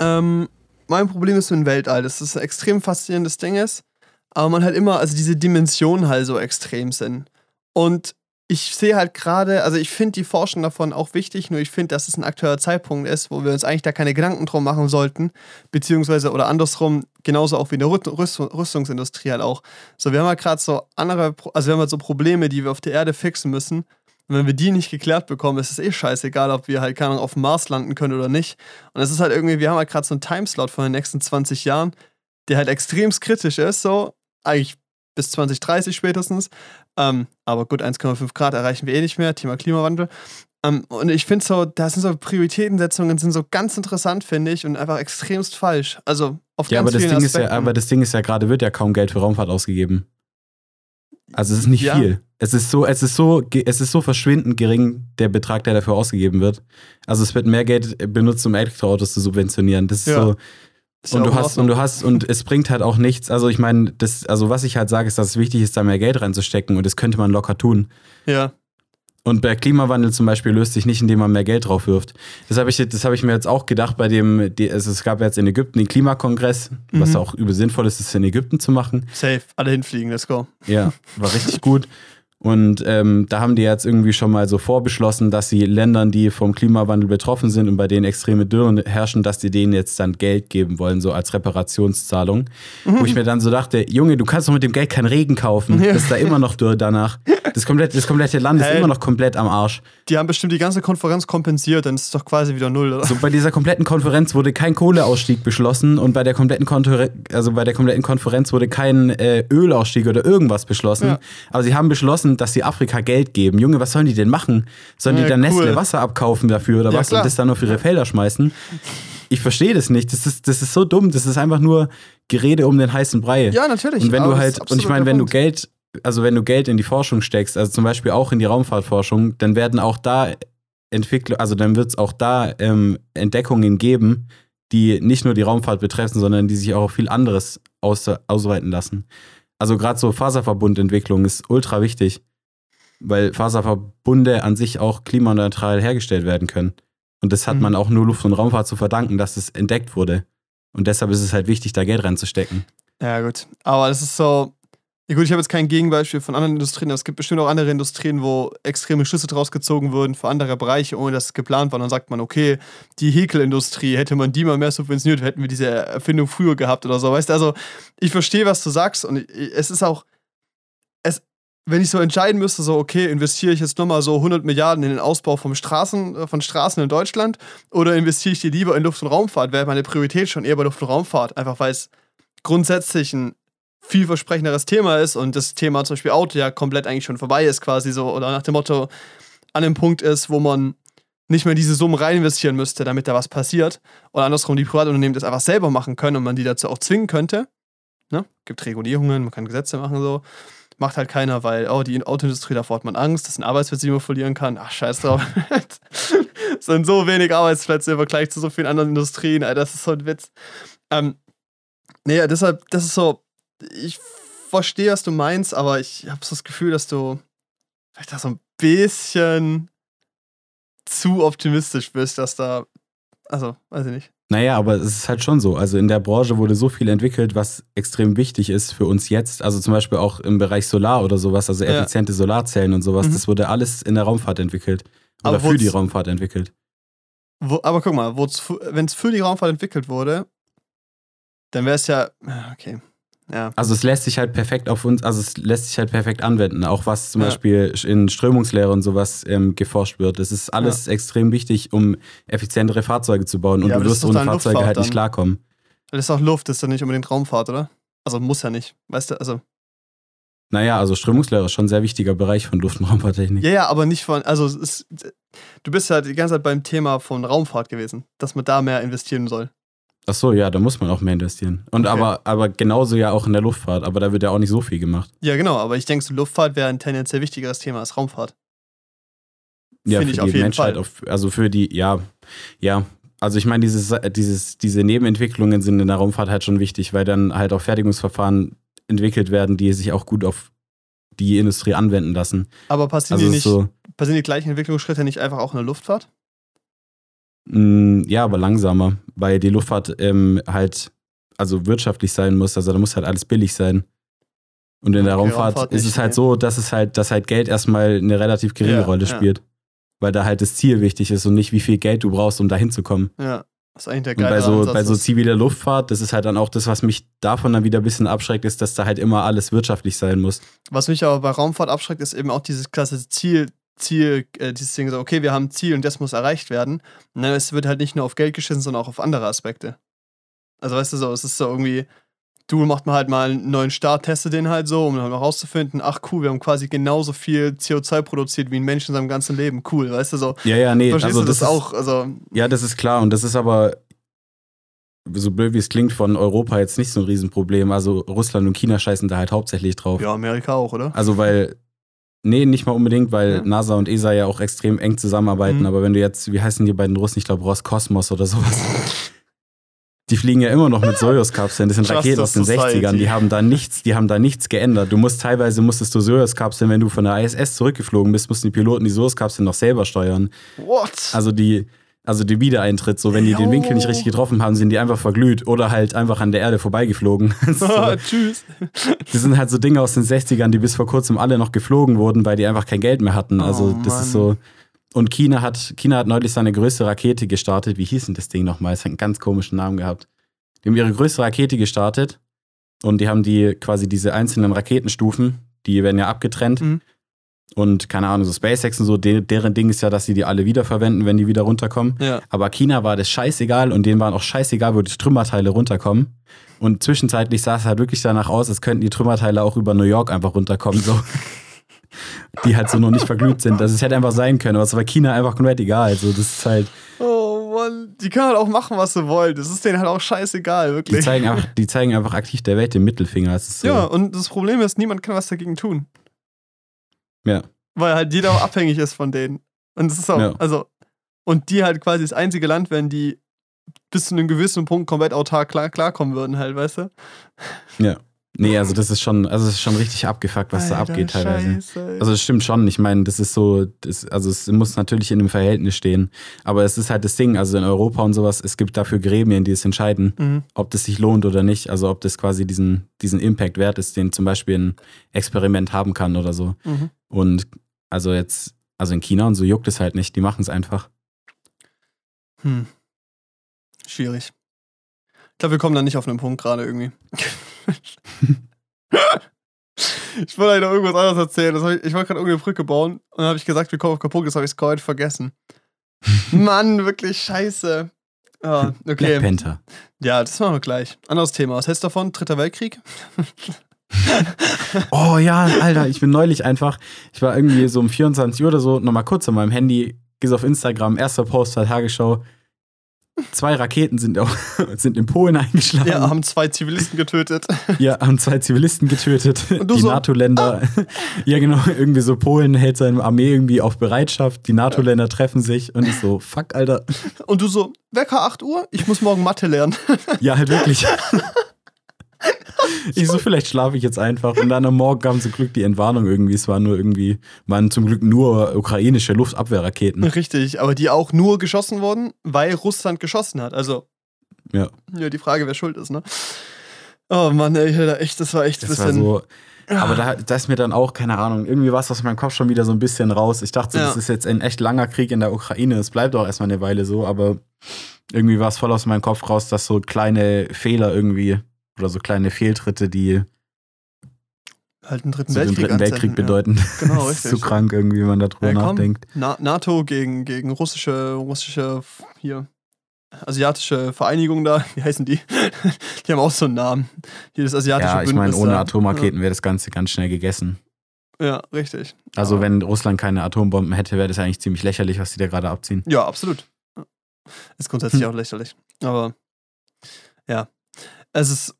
Ähm, mein Problem ist mit dem Weltall, dass es ein extrem faszinierendes Ding ist, aber man halt immer, also diese Dimensionen halt so extrem sind. Und ich sehe halt gerade, also ich finde die Forschung davon auch wichtig, nur ich finde, dass es ein aktueller Zeitpunkt ist, wo wir uns eigentlich da keine Gedanken drum machen sollten, beziehungsweise oder andersrum, genauso auch wie in der Rüst Rüst Rüstungsindustrie halt auch. So, wir haben halt gerade so andere, also wir haben halt so Probleme, die wir auf der Erde fixen müssen. Und wenn wir die nicht geklärt bekommen, ist es eh scheißegal, ob wir halt, keine Ahnung, auf dem Mars landen können oder nicht. Und es ist halt irgendwie, wir haben halt gerade so einen Timeslot von den nächsten 20 Jahren, der halt extremst kritisch ist, so, eigentlich bis 2030 spätestens. Ähm, aber gut, 1,5 Grad erreichen wir eh nicht mehr, Thema Klimawandel. Ähm, und ich finde so, da sind so Prioritätensetzungen, sind so ganz interessant, finde ich, und einfach extremst falsch. Also auf Ja, ganz aber das, Ding ist ja, Aspekten. aber das Ding ist ja gerade, wird ja kaum Geld für Raumfahrt ausgegeben. Also es ist nicht Ja. viel. Es ist so, es ist so, es ist so verschwindend gering, der Betrag, der dafür ausgegeben wird. Also es wird mehr Geld benutzt, um Elektroautos zu subventionieren. Das ist Ja. so. Ist Und du hast, und du hast, und es bringt halt auch nichts. Also ich meine, das, also was ich halt sage, ist, dass es wichtig ist, da mehr Geld reinzustecken und das könnte man locker tun. Ja, Und bei Klimawandel zum Beispiel löst sich nicht, indem man mehr Geld drauf wirft. Das habe ich, das hab ich mir jetzt auch gedacht bei dem, also es gab jetzt in Ägypten den Klimakongress, was Mhm. auch übel sinnvoll ist, das in Ägypten zu machen. safe. Alle hinfliegen, let's go. Ja, war richtig gut. Und ähm, da haben die jetzt irgendwie schon mal so vorbeschlossen, dass sie Ländern, die vom Klimawandel betroffen sind und bei denen extreme Dürren herrschen, dass die denen jetzt dann Geld geben wollen, so als Reparationszahlung. Mhm. Wo ich mir dann so dachte, Junge, du kannst doch mit dem Geld keinen Regen kaufen. Ja. Das ist da immer noch Dürre danach. Das komplette, das komplette Land hey, ist immer noch komplett am Arsch. Die haben bestimmt die ganze Konferenz kompensiert, dann ist es doch quasi wieder null, oder? So bei dieser kompletten Konferenz wurde kein Kohleausstieg beschlossen und bei der kompletten, Konfer also bei der kompletten Konferenz wurde kein äh, Ölausstieg oder irgendwas beschlossen. Ja. Aber sie haben beschlossen, dass sie Afrika Geld geben. Junge, was sollen die denn machen? Sollen ja, die dann cool. Nestle Wasser abkaufen dafür oder ja, was klar. und das dann auf ihre Felder schmeißen? Ich verstehe das nicht. Das ist, das ist so dumm. Das ist einfach nur Gerede um den heißen Brei. Ja, natürlich. Und wenn du halt, und ich meine, wenn du Geld, also wenn du Geld in die Forschung steckst, also zum Beispiel auch in die Raumfahrtforschung, dann werden auch da Entwicklung, also dann wird es auch da ähm, Entdeckungen geben, die nicht nur die Raumfahrt betreffen, sondern die sich auch auf viel anderes aus, ausweiten lassen. Also gerade so Faserverbundentwicklung ist ultra wichtig, weil Faserverbunde an sich auch klimaneutral hergestellt werden können. Und das hat mhm. man auch nur Luft- und Raumfahrt zu verdanken, dass es entdeckt wurde. Und deshalb ist es halt wichtig, da Geld reinzustecken. Ja, gut. Aber das ist so, ja gut, ich habe jetzt kein Gegenbeispiel von anderen Industrien, aber es gibt bestimmt auch andere Industrien, wo extreme Schlüsse draus gezogen wurden für andere Bereiche, ohne dass es geplant war. Und dann sagt man, okay, die Häkelindustrie, hätte man die mal mehr subventioniert, hätten wir diese Erfindung früher gehabt oder so. Weißt du, also ich verstehe, was du sagst und es ist auch, es, wenn ich so entscheiden müsste, so, okay, investiere ich jetzt nochmal so 100 Milliarden in den Ausbau von Straßen, von Straßen in Deutschland oder investiere ich die lieber in Luft- und Raumfahrt, wäre meine Priorität schon eher bei Luft- und Raumfahrt, einfach weil es grundsätzlich ein vielversprechenderes Thema ist und das Thema zum Beispiel Auto ja komplett eigentlich schon vorbei ist, quasi so, oder nach dem Motto an dem Punkt ist, wo man nicht mehr diese Summen rein investieren müsste, damit da was passiert. Oder andersrum, die Privatunternehmen das einfach selber machen können und man die dazu auch zwingen könnte. Ne? Gibt Regulierungen, man kann Gesetze machen, so. Macht halt keiner, weil, oh, die Autoindustrie, davor hat man Angst, dass man verlieren kann. Ach, scheiß drauf. es sind so wenig Arbeitsplätze im Vergleich zu so vielen anderen Industrien, Alter, das ist so ein Witz. Ähm, nee, deshalb, das ist so, ich verstehe, was du meinst, aber ich habe so das Gefühl, dass du vielleicht da so ein bisschen zu optimistisch bist, dass da, also, weiß ich nicht. Naja, aber es ist halt schon so. Also in der Branche wurde so viel entwickelt, was extrem wichtig ist für uns jetzt. Also zum Beispiel auch im Bereich Solar oder sowas, also effiziente ja. Solarzellen und sowas. Mhm. Das wurde alles in der Raumfahrt entwickelt. Oder für die Raumfahrt entwickelt. Wo, aber guck mal, wenn es für die Raumfahrt entwickelt wurde, dann wäre es ja. Ah, okay. Ja. Also es lässt sich halt perfekt auf uns, also es lässt sich halt perfekt anwenden, auch was zum ja. Beispiel in Strömungslehre und sowas ähm, geforscht wird. Das ist alles ja. extrem wichtig, um effizientere Fahrzeuge zu bauen und du wirst ohne Fahrzeuge Luftfahrt halt nicht dann. klarkommen. Das ist auch Luft, das ist ja nicht unbedingt Raumfahrt, oder? Also muss ja nicht, weißt du, also. Naja, also Strömungslehre ist schon ein sehr wichtiger Bereich von Luft- und Raumfahrttechnik. Ja, ja, aber nicht von, also ist, du bist ja die ganze Zeit beim Thema von Raumfahrt gewesen, dass man da mehr investieren soll. Ach so, ja, da muss man auch mehr investieren. Und okay. aber, aber genauso ja auch in der Luftfahrt, aber da wird ja auch nicht so viel gemacht. Ja, genau, aber ich denke, so Luftfahrt wäre ein tendenziell wichtigeres Thema als Raumfahrt. Ja, Finde ich auf jeden Menschheit, Fall. Auf, also für die, ja, ja. Also ich meine, dieses, dieses, diese Nebenentwicklungen sind in der Raumfahrt halt schon wichtig, weil dann halt auch Fertigungsverfahren entwickelt werden, die sich auch gut auf die Industrie anwenden lassen. Aber passieren, also die, nicht, so, passieren die gleichen Entwicklungsschritte nicht einfach auch in der Luftfahrt? Mm, ja, aber langsamer, weil die Luftfahrt ähm, halt also wirtschaftlich sein muss. Also da muss halt alles billig sein. Und in okay, der Raumfahrt, Raumfahrt ist es halt so, dass es halt, dass halt Geld erstmal eine relativ geringe ja, Rolle spielt. Ja. Weil da halt das Ziel wichtig ist und nicht, wie viel Geld du brauchst, um da hinzukommen. Ja, das ist eigentlich der geile Und bei so, bei so ziviler Luftfahrt, das ist halt dann auch das, was mich davon dann wieder ein bisschen abschreckt, ist, dass da halt immer alles wirtschaftlich sein muss. Was mich aber bei Raumfahrt abschreckt, ist eben auch dieses klassische Ziel, Ziel, äh, dieses Ding so, okay, wir haben ein Ziel und das muss erreicht werden. Und dann es wird halt nicht nur auf Geld geschissen, sondern auch auf andere Aspekte. Also weißt du so, es ist so irgendwie, du machst mal halt mal einen neuen Start, teste den halt so, um dann herauszufinden, ach cool, wir haben quasi genauso viel CO2 produziert wie ein Mensch in seinem ganzen Leben. Cool, weißt du so. Ja, ja, nee, Verstehst also du das, das ist, auch? Also, ja, das ist klar und das ist aber so blöd wie es klingt, von Europa jetzt nicht so ein Riesenproblem. Also Russland und China scheißen da halt hauptsächlich drauf. Ja, Amerika auch, oder? Also weil Nee, nicht mal unbedingt, weil ja. NASA und ESA ja auch extrem eng zusammenarbeiten. Mhm. Aber wenn du jetzt, wie heißen die beiden Russen? Ich glaube Roskosmos oder sowas. Die fliegen ja immer noch mit Soyuz-Kapseln. Das sind Just Raketen aus den Society. 60ern. Die haben da nichts, die haben da nichts geändert. Du musst teilweise musstest du Soyuz-Kapseln, wenn du von der ISS zurückgeflogen bist, mussten die Piloten die Soyuz-Kapseln noch selber steuern. What? Also die, Also der Wiedereintritt, so wenn die den Winkel nicht richtig getroffen haben, sind die einfach verglüht oder halt einfach an der Erde vorbeigeflogen. so, Tschüss. das sind halt so Dinge aus den 60ern, die bis vor kurzem alle noch geflogen wurden, weil die einfach kein Geld mehr hatten. Also Oh, das ist so. Und China hat, China hat neulich seine größte Rakete gestartet. Wie hieß denn das Ding nochmal? Es hat einen ganz komischen Namen gehabt. Die haben ihre größte Rakete gestartet und die haben die quasi diese einzelnen Raketenstufen, die werden ja abgetrennt. Mhm. Und keine Ahnung, so SpaceX und so, de deren Ding ist ja, dass sie die alle wiederverwenden, wenn die wieder runterkommen. Ja. Aber China war das scheißegal und denen waren auch scheißegal, wo die Trümmerteile runterkommen. Und zwischenzeitlich sah es halt wirklich danach aus, als könnten die Trümmerteile auch über New York einfach runterkommen, so. die halt so noch nicht verglüht sind. Also es hätte einfach sein können, aber es war China einfach komplett egal. Also das ist halt, Oh Mann, die können halt auch machen, was sie wollen. Das ist denen halt auch scheißegal, die wirklich. zeigen einfach, die zeigen einfach aktiv der Welt den Mittelfinger. So, Ja, und das Problem ist, niemand kann was dagegen tun. Ja. Weil halt jeder auch abhängig ist von denen. Und es ist auch, Ja. also, und die halt quasi das einzige Land werden, die bis zu einem gewissen Punkt komplett autark klar, klarkommen würden, halt, weißt du? Nee, also das ist schon, also es ist schon richtig abgefuckt, was da Alter, abgeht teilweise. Scheiße. Also es stimmt schon, ich meine, das ist so, das, also es muss natürlich in einem Verhältnis stehen. Aber es ist halt das Ding, also in Europa und sowas, es gibt dafür Gremien, die es entscheiden, mhm. ob das sich lohnt oder nicht. Also ob das quasi diesen, diesen Impact wert ist, den zum Beispiel ein Experiment haben kann oder so. Mhm. Und also jetzt, also in China und so juckt es halt nicht, die machen es einfach. Hm. Schwierig. Ich glaube, wir kommen da nicht auf einen Punkt gerade irgendwie. ich wollte eigentlich noch irgendwas anderes erzählen. Ich ich wollte gerade irgendeine Brücke bauen und dann habe ich gesagt, wir kommen auf Punkt, das habe ich komplett vergessen. Mann, wirklich scheiße. Ah, Black okay. Panther. Ja, das machen wir gleich. Anderes Thema. Was hältst du davon? Dritter Weltkrieg? Oh ja, Alter, ich bin neulich einfach, ich war irgendwie so um 24 Uhr oder so, nochmal kurz an meinem Handy, gehst auf Instagram, erster Post der Tagesschau. Zwei Raketen sind, auch, sind in Polen eingeschlagen. Ja, haben zwei Zivilisten getötet. Ja, haben zwei Zivilisten getötet. Und du die so, Ah. NATO-Länder, ja genau, irgendwie so Polen hält seine Armee irgendwie auf Bereitschaft, die NATO-Länder treffen sich und ich so, fuck, Alter. Und du so, Wecker 8 Uhr? Ich muss morgen Mathe lernen. Ja, halt wirklich. Ich so, vielleicht schlafe ich jetzt einfach. Und dann am Morgen kam zum Glück die Entwarnung irgendwie. Es waren nur irgendwie, waren zum Glück nur ukrainische Luftabwehrraketen. Richtig, aber die auch nur geschossen wurden, weil Russland geschossen hat. Also, Ja. ja, die Frage, wer schuld ist, ne? Oh Mann, ey, echt, das war echt ein Das war bisschen. so. Aber da, da ist mir dann auch, keine Ahnung, irgendwie war es aus meinem Kopf schon wieder so ein bisschen raus. Ich dachte, Ja. das ist jetzt ein echt langer Krieg in der Ukraine. Es bleibt auch erstmal eine Weile so, aber irgendwie war es voll aus meinem Kopf raus, dass so kleine Fehler irgendwie oder so kleine Fehltritte, die halt einen dritten so den Weltkrieg, Dritten Weltkrieg bedeuten. Genau, ist so richtig. krank irgendwie, wenn man darüber Ja, nachdenkt. Ja. Na, NATO gegen, gegen russische, russische, hier, asiatische Vereinigung da. Wie heißen die? die haben auch so einen Namen. Hier das asiatische Ja, ich meine, ohne. Atomraketen wäre das Ganze ganz schnell gegessen. Ja, ja richtig. Also, Aber- wenn Russland keine Atombomben hätte, wäre das eigentlich ziemlich lächerlich, was die da gerade abziehen. Ja, absolut. Ja. Ist grundsätzlich Hm. auch lächerlich. Aber ja, es ist,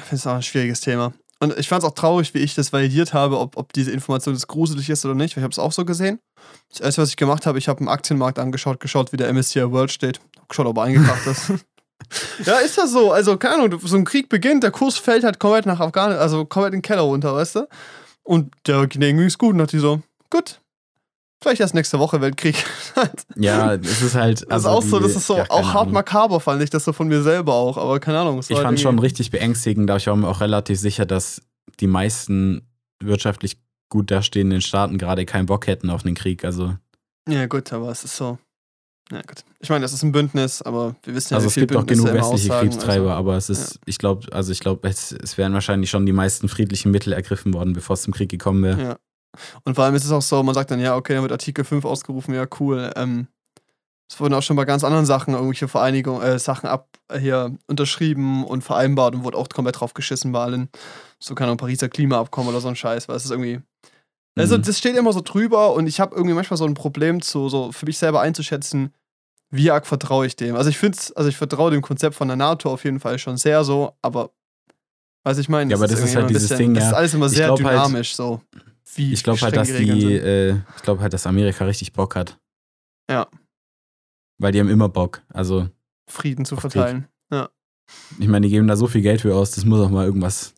finde es auch ein schwieriges Thema. Und ich fand es auch traurig, wie ich das validiert habe, ob, ob diese Information jetzt gruselig ist oder nicht, weil ich habe es auch so gesehen. Das erste, was ich gemacht habe, ich habe einen Aktienmarkt angeschaut, geschaut, wie der MSCI World steht. Geschaut, ob er eingekauft ist. ja, ist das so. Also, keine Ahnung, so ein Krieg beginnt, der Kurs fällt halt komplett nach Afghanistan, also komplett in den Keller runter, weißt du? Und der ging es gut und die so, gut, vielleicht erst nächste Woche Weltkrieg. Ja, es ist halt. Das Also ist auch so, die- das ist so ja, auch hart Ahnung. makaber, fand ich das so von mir selber auch, aber keine Ahnung. Ich war fand halt schon richtig beängstigend, aber ich war mir auch relativ sicher, dass die meisten wirtschaftlich gut dastehenden Staaten gerade keinen Bock hätten auf einen Krieg. Also, Ja, gut, aber es ist so. Ja, gut. Ich meine, das ist ein Bündnis, aber wir wissen ja, also wie es gibt auch Bündnisse genug immer westliche aussagen, Kriegstreiber, Also, aber es ist, ich glaube, also ich glaube, es, es wären wahrscheinlich schon die meisten friedlichen Mittel ergriffen worden, bevor es zum Krieg gekommen wäre. ja. Und vor allem ist es auch so, man sagt dann, ja, okay, dann wird Artikel 5 ausgerufen, ja, cool. Ähm, es wurden auch schon bei ganz anderen Sachen irgendwelche Vereinigungen, äh, Sachen ab äh, hier unterschrieben und vereinbart und wurde auch komplett drauf geschissen bei allen. So, keine Ahnung, Pariser Klimaabkommen oder so ein Scheiß, weil es ist irgendwie. Also, Mhm. das steht immer so drüber und ich habe irgendwie manchmal so ein Problem, zu, so für mich selber einzuschätzen, wie arg vertraue ich dem. Also, ich finde also ich vertraue dem Konzept von der NATO auf jeden Fall schon sehr so, aber. Weiß ich meine, Ja, aber das ist irgendwie halt immer ein dieses bisschen- Ding, Das ist ja. alles immer sehr halt- dynamisch, so. Wie Ich glaube halt, dass die äh, ich glaube halt, dass Amerika richtig Bock hat. Ja. Weil die haben immer Bock. Also, Frieden zu auf Krieg. verteilen. ich meine, die geben da so viel Geld für aus, das muss auch mal irgendwas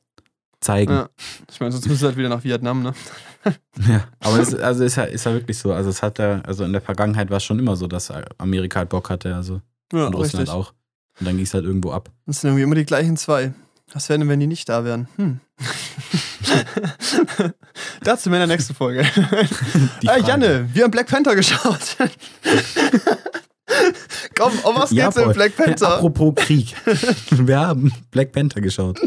zeigen. Ja. Ich meine, sonst müssen sie halt wieder nach Vietnam, ne? Ja, aber es, also ist ja, ist ja wirklich so. Also es hat ja, also in der Vergangenheit war es schon immer so, dass Amerika halt Bock hatte, also Ja, und Russland richtig. auch. Und dann ging es halt irgendwo ab. Das sind irgendwie immer die gleichen zwei. Was wäre denn, wenn die nicht da wären? Hm. Dazu in der nächsten Folge. Äh. Janne, wir haben Black Panther geschaut. Komm, um was Ja, geht's in. Black Panther? Apropos Krieg. Wir haben Black Panther geschaut.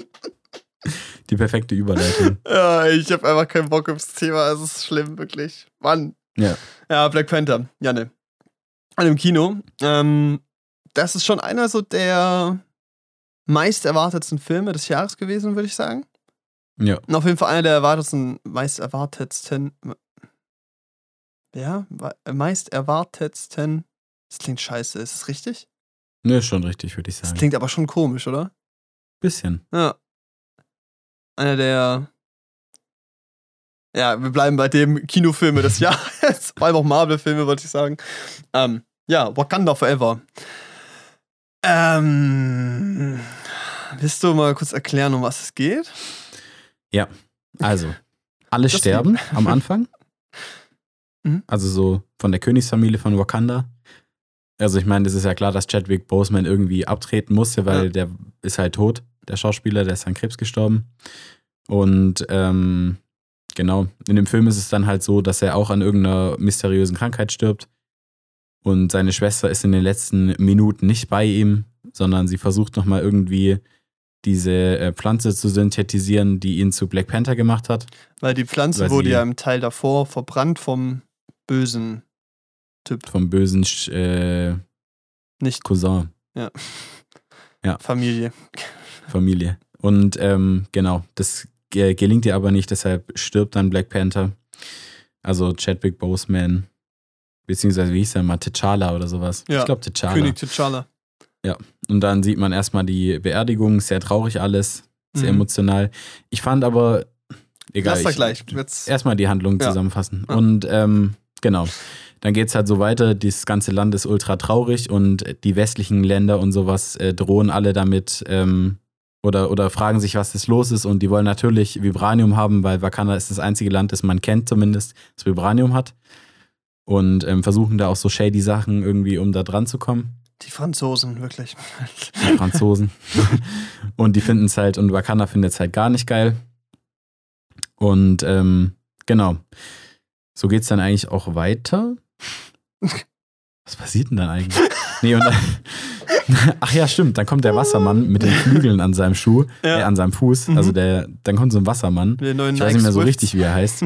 Die perfekte Überleitung. Ja, ich habe einfach keinen Bock aufs Thema. Es ist schlimm, wirklich. Mann. Ja. Ja, Black Panther, Janne. An dem Kino. Ähm, das ist schon einer so der meist erwartetsten Filme des Jahres gewesen, würde ich sagen. Ja. Und auf jeden Fall einer der erwartetsten, meist erwartetsten. Ja, meist erwartetsten. Das klingt scheiße, ist das richtig? Ne, ist schon richtig, würde ich Das sagen. klingt aber schon komisch, oder? Bisschen. Ja. Einer der. Ja, wir bleiben bei dem Kinofilme des Jahres. Vor allem auch Marvel-Filme, wollte ich sagen. Ähm, ja, Wakanda Forever. Ähm. Willst du mal kurz erklären, um was es geht? Also, alle Das sterben am Anfang. Mhm. Also so von der Königsfamilie von Wakanda. Also ich meine, das ist ja klar, dass Chadwick Boseman irgendwie abtreten musste, weil Ja. der ist halt tot, der Schauspieler, der ist an Krebs gestorben. Und ähm, genau, in dem Film ist es dann halt so, dass er auch an irgendeiner mysteriösen Krankheit stirbt. Und seine Schwester ist in den letzten Minuten nicht bei ihm, sondern sie versucht nochmal irgendwie diese äh, Pflanze zu synthetisieren, die ihn zu Black Panther gemacht hat. Weil die Pflanze Weil wurde ja im Teil davor verbrannt vom bösen Typ. Vom bösen äh, Nicht Cousin, Ja. Familie. Familie. Und ähm, genau, das ge gelingt ihr aber nicht, deshalb stirbt dann Black Panther. Also Chadwick Boseman, beziehungsweise wie hieß er mal, T'Challa oder sowas. Ja, Ich glaube T'Challa. König T'Challa. Und dann sieht man erstmal die Beerdigung, sehr traurig alles, sehr Mhm. emotional. Ich fand aber, egal. Lass da ich- gleich. Jetzt, erstmal die Handlung Ja. zusammenfassen. Ja. Und ähm, genau, dann geht es halt so weiter. Das ganze Land ist ultra traurig und die westlichen Länder und sowas äh, drohen alle damit ähm, oder, oder fragen sich, was das los ist. Und die wollen natürlich Vibranium haben, weil Wakanda ist das einzige Land, das man kennt zumindest, das Vibranium hat. Und ähm, versuchen da auch so shady Sachen irgendwie, um da dran zu kommen. die Franzosen, wirklich. Die Franzosen. und die finden es halt, und Wakanda findet es halt gar nicht geil. Und ähm, genau. So geht es dann eigentlich auch weiter. Was passiert denn dann eigentlich? Nee, und dann, Ach ja, stimmt. Dann kommt der Wassermann mit den Flügeln an seinem Schuh, Ja. äh, an seinem Fuß. Mhm. Also der, dann kommt so ein Wassermann. Ich weiß nicht mehr so richtig, wie er heißt.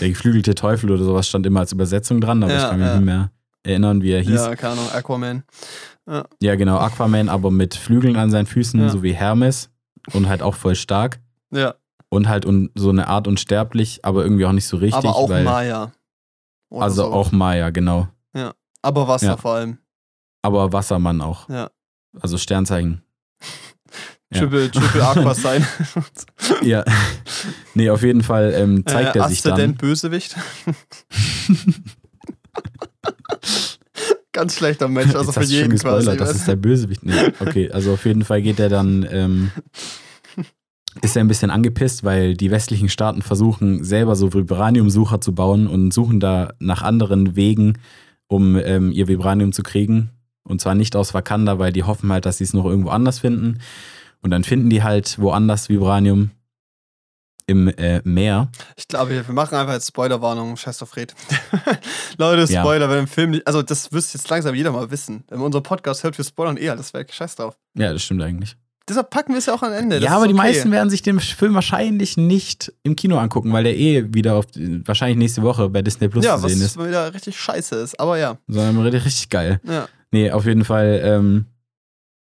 Der geflügelte Teufel oder sowas stand immer als Übersetzung dran, aber ich Ja, kann mich ja. nicht mehr erinnern, wie er hieß. Ja, keine Ahnung, Aquaman. Ja, genau, Aquaman, aber mit Flügeln an seinen Füßen, Ja. so wie Hermes und halt auch voll stark Ja, und halt un so eine Art unsterblich, aber irgendwie auch nicht so richtig, aber auch weil Maya. Oder also so. auch Maya, genau, Aber Wasser Ja. vor allem. aber Wassermann auch. Ja. Also Sternzeichen. Ja. Triple, Triple Aqua sein. Ja. nee, auf jeden Fall ähm, zeigt äh, er sich dann. Aszendent Bösewicht. Ganz schlechter Mensch, also Jetzt für jeden quasi. das ist der Bösewicht. Nee, okay, also auf jeden Fall geht er dann, ähm, ist er ein bisschen angepisst, weil die westlichen Staaten versuchen, selber so Vibraniumsucher zu bauen und suchen da nach anderen Wegen, um ähm, ihr Vibranium zu kriegen. Und zwar nicht aus Wakanda, weil die hoffen halt, dass sie es noch irgendwo anders finden. Und dann finden die halt woanders Vibranium im äh, Meer. Ich glaube, wir machen einfach jetzt Spoilerwarnung, scheiß auf Fred. Leute, Ja. Spoiler, wenn im Film nicht, also das müsste jetzt langsam jeder mal wissen. Wenn man unseren Podcast hört, wir spoilern eh alles weg, scheiß drauf. Ja, das stimmt eigentlich. Deshalb packen wir es ja auch am Ende. das ja, aber die okay. meisten werden sich den Film wahrscheinlich nicht im Kino angucken, weil der eh wieder auf, wahrscheinlich nächste Woche bei Disney Plus Ja, zu was sehen ist. wieder richtig scheiße ist, aber ja. Sondern richtig, richtig geil. ja. Nee, auf jeden Fall, ähm,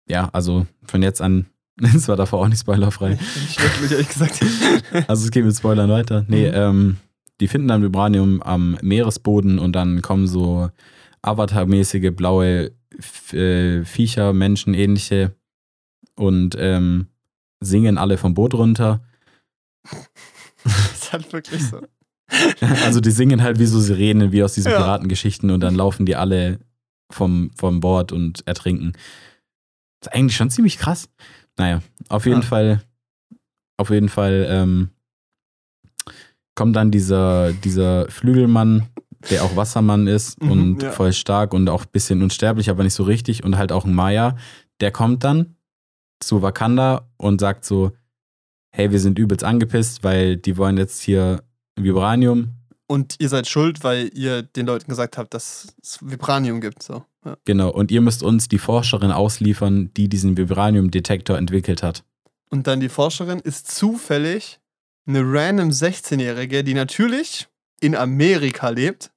ja, also von jetzt an, es war davor auch nicht spoilerfrei. Nicht wirklich, ehrlich gesagt. Also es geht mit Spoilern weiter. Nee, Mhm. ähm, die finden dann Vibranium am Meeresboden und dann kommen so Avatar-mäßige blaue äh, Viecher, Menschen, ähnliche und ähm, singen alle vom Boot runter. das ist halt wirklich so. Also die singen halt wie so Sirenen, wie aus diesen Ja. Piratengeschichten und dann laufen die alle vom, vom Bord und ertrinken. Das ist eigentlich schon ziemlich krass. Naja, auf jeden Ja. Fall, auf jeden Fall ähm, kommt dann dieser, dieser Flügelmann, der auch Wassermann ist Mhm, und ja. voll stark und auch ein bisschen unsterblich, aber nicht so richtig und halt auch ein Maya, der kommt dann zu Wakanda und sagt so, hey, wir sind übelst angepisst, weil die wollen jetzt hier Vibranium. Und ihr seid schuld, weil ihr den Leuten gesagt habt, dass es Vibranium gibt. So. Ja. Genau, und ihr müsst uns die Forscherin ausliefern, die diesen Vibranium-Detektor entwickelt hat. Und dann die Forscherin ist zufällig eine random 16-Jährige, die natürlich in Amerika lebt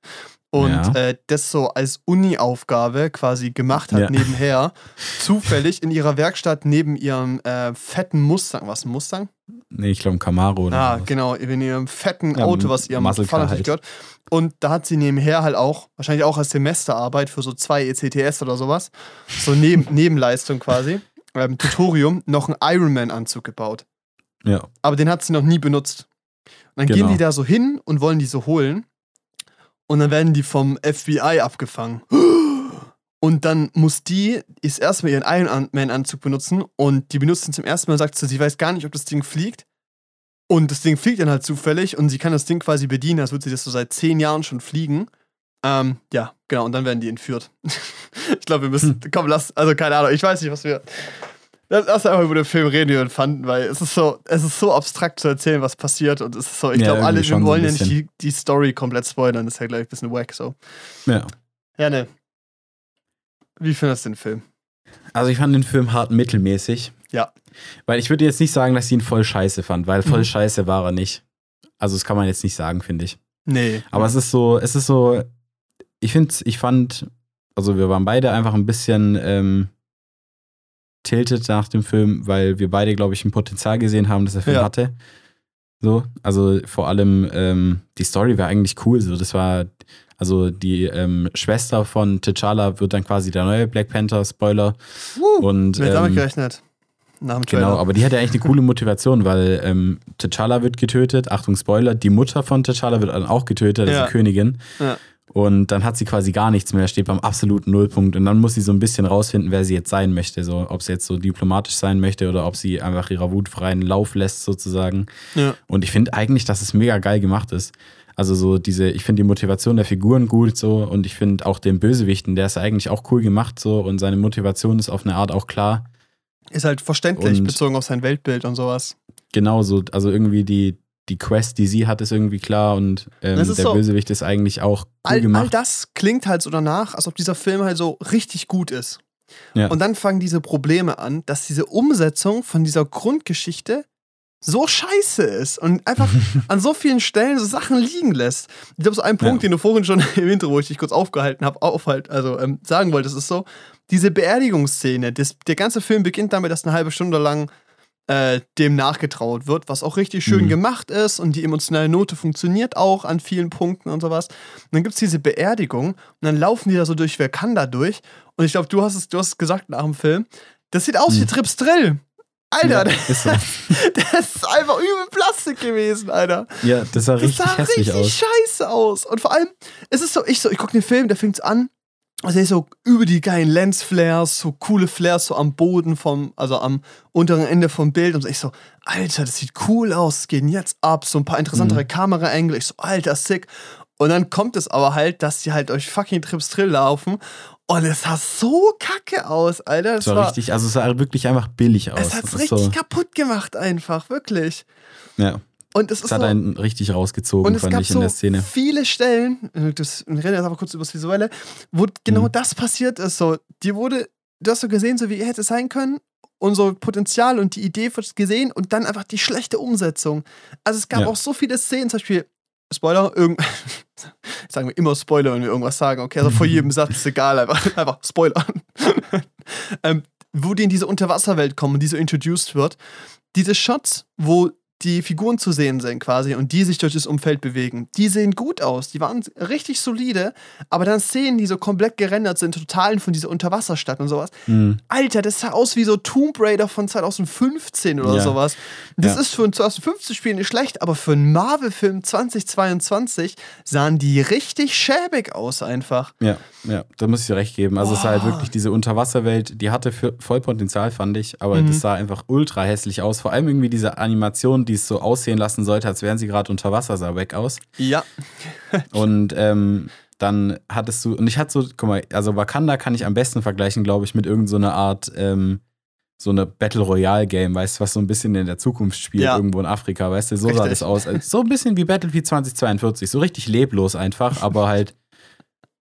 und Ja. äh, das so als Uni-Aufgabe quasi gemacht hat Ja. nebenher. Zufällig in ihrer Werkstatt neben ihrem äh, fetten Mustang. Was, ein Mustang? Nee, ich glaube ein Camaro oder Ah, sowas. genau, in ihrem fetten Ja, Auto, was ihrem Muscle Vater natürlich gehört. Und da hat sie nebenher halt auch, wahrscheinlich auch als Semesterarbeit für so zwei ECTS oder sowas, so neben, Nebenleistung quasi, ähm, Tutorium, noch einen Ironman-Anzug gebaut. Ja, Aber den hat sie noch nie benutzt. Und dann Genau. gehen die da so hin und wollen die so holen. Und dann werden die vom FBI abgefangen. Und dann muss die ist erstmal ihren Iron Man-Anzug benutzen und die benutzt ihn zum ersten Mal und sagt so, sie weiß gar nicht, ob das Ding fliegt. Und das Ding fliegt dann halt zufällig und sie kann das Ding quasi bedienen, als würde sie das so seit zehn Jahren schon fliegen. Ähm, ja, genau, und dann werden die entführt. ich glaube, wir müssen, komm, lass, also keine Ahnung, ich weiß nicht, was wir. Lass einfach über den Film reden, wie wir fanden, weil es ist so, es ist so abstrakt zu erzählen, was passiert und es ist so, ich Ja, glaube, alle, wir wollen ja nicht die, die Story komplett spoilern, das ist ja gleich ein bisschen wack, so. ja. Ja, ne. Wie findest du den Film? Also ich fand den Film hart mittelmäßig. Ja. Weil ich würde jetzt nicht sagen, dass ich ihn voll scheiße fand, weil voll Mhm. scheiße war er nicht. Also das kann man jetzt nicht sagen, finde ich. Nee. Aber es ist so, es ist so, ich finde, ich fand, also wir waren beide einfach ein bisschen ähm, tilted nach dem Film, weil wir beide, glaube ich, ein Potenzial gesehen haben, das der Film Ja. hatte. So, also vor allem ähm, die Story war eigentlich cool. So, das war, also die ähm, Schwester von T'Challa wird dann quasi der neue Black Panther, Spoiler. Woo, Und Wer damit ähm, gerechnet? Nach dem Trailer. Genau, aber die hat ja eigentlich eine coole Motivation, weil ähm, T'Challa wird getötet, Achtung Spoiler, die Mutter von T'Challa wird dann auch getötet, also Ja. Königin. Ja. Und dann hat sie quasi gar nichts mehr, steht beim absoluten Nullpunkt. Und dann muss sie so ein bisschen rausfinden, wer sie jetzt sein möchte. So, ob sie jetzt so diplomatisch sein möchte oder ob sie einfach ihrer Wut freien Lauf lässt, sozusagen. Ja. Und ich finde eigentlich, dass es mega geil gemacht ist. Also so diese, ich finde die Motivation der Figuren gut so und ich finde auch den Bösewichten, der ist eigentlich auch cool gemacht so und seine Motivation ist auf eine Art auch klar. Ist halt verständlich, Und- bezogen auf sein Weltbild und sowas. genauso, also irgendwie die, die Quest, die sie hat, ist irgendwie klar und ähm, der so- Bösewicht ist eigentlich auch cool All, all gemacht. das klingt halt so danach, als ob dieser Film halt so richtig gut ist. Ja. Und dann fangen diese Probleme an, dass diese Umsetzung von dieser Grundgeschichte so scheiße ist und einfach an so vielen Stellen so Sachen liegen lässt. Ich glaube, so ein Punkt, Ja. den du vorhin schon im Intro, wo ich dich kurz aufgehalten habe, aufhalt, also ähm, sagen wolltest, ist so, diese Beerdigungsszene, das, der ganze Film beginnt damit, dass eine halbe Stunde lang äh, dem nachgetraut wird, was auch richtig schön Mhm. gemacht ist und die emotionale Note funktioniert auch an vielen Punkten und sowas. Und dann gibt es diese Beerdigung und dann laufen die da so durch Wakanda durch und ich glaube, du hast es, du hast es gesagt nach dem Film, das sieht aus wie Mhm. Trips Drill. Alter, das, ist so. das ist einfach übel Plastik gewesen, Alter. ja, das sah Das richtig sah hässlich richtig aus. scheiße aus. Und vor allem, es ist so, ich so, ich gucke den Film, der fängt an. Also ich so über die geilen Lensflares, so coole Flares so am Boden vom, also am unteren Ende vom Bild und so. Ich so, Alter, das sieht cool aus, es geht jetzt ab, so ein paar interessantere Mhm. Kameraengel. Ich so, Alter, sick. Und dann kommt es aber halt, dass die halt durch fucking Trips Drill laufen und es sah so kacke aus, Alter. Das Das war war, richtig, also es sah wirklich einfach billig aus. es Das ist richtig so, kaputt gemacht einfach, wirklich. ja, Und es ist es hat so, einen richtig rausgezogen, und es fand gab ich in so der Szene. viele Stellen, äh, das, wir reden jetzt einfach kurz über das Visuelle, wo genau Mhm. das passiert ist. So, die wurde, du hast so gesehen, so wie er hätte sein können, unser Potenzial und die Idee wird gesehen und dann einfach die schlechte Umsetzung. Also es gab Ja. auch so viele Szenen, zum Beispiel, Spoiler, irgend, sagen wir immer Spoiler, wenn wir irgendwas sagen, okay, also vor jedem Satz ist egal, einfach, einfach Spoiler. ähm, wo die in diese Unterwasserwelt kommen die so introduced wird, diese Shots, wo die Figuren zu sehen sind quasi und die sich durch das Umfeld bewegen. Die sehen gut aus, die waren richtig solide, aber dann Szenen, die so komplett gerendert sind, Totalen von dieser Unterwasserstadt und sowas. Mhm. Alter, das sah aus wie so Tomb Raider von 2015 oder Ja. sowas. Das Ja. ist für ein 2015-Spiel nicht schlecht, aber für einen Marvel-Film 2022 sahen die richtig schäbig aus einfach. Ja, ja, da muss ich dir recht geben. Also es war halt wirklich diese Unterwasserwelt, die hatte voll Potenzial, fand ich, aber Mhm. das sah einfach ultra hässlich aus. Vor allem irgendwie diese Animation, die es so aussehen lassen sollte, als wären sie gerade unter Wasser, sah weg aus. Ja. Und ähm, dann hattest du, und ich hatte so, guck mal, also Wakanda kann ich am besten vergleichen, glaube ich, mit irgendeiner so einer Art, ähm, so eine Battle Royale Game, weißt du, was so ein bisschen in der Zukunft spielt, Ja. irgendwo in Afrika, weißt du, so sah Richtig. das aus. Also So ein bisschen wie Battlefield 2042, so richtig leblos einfach, aber halt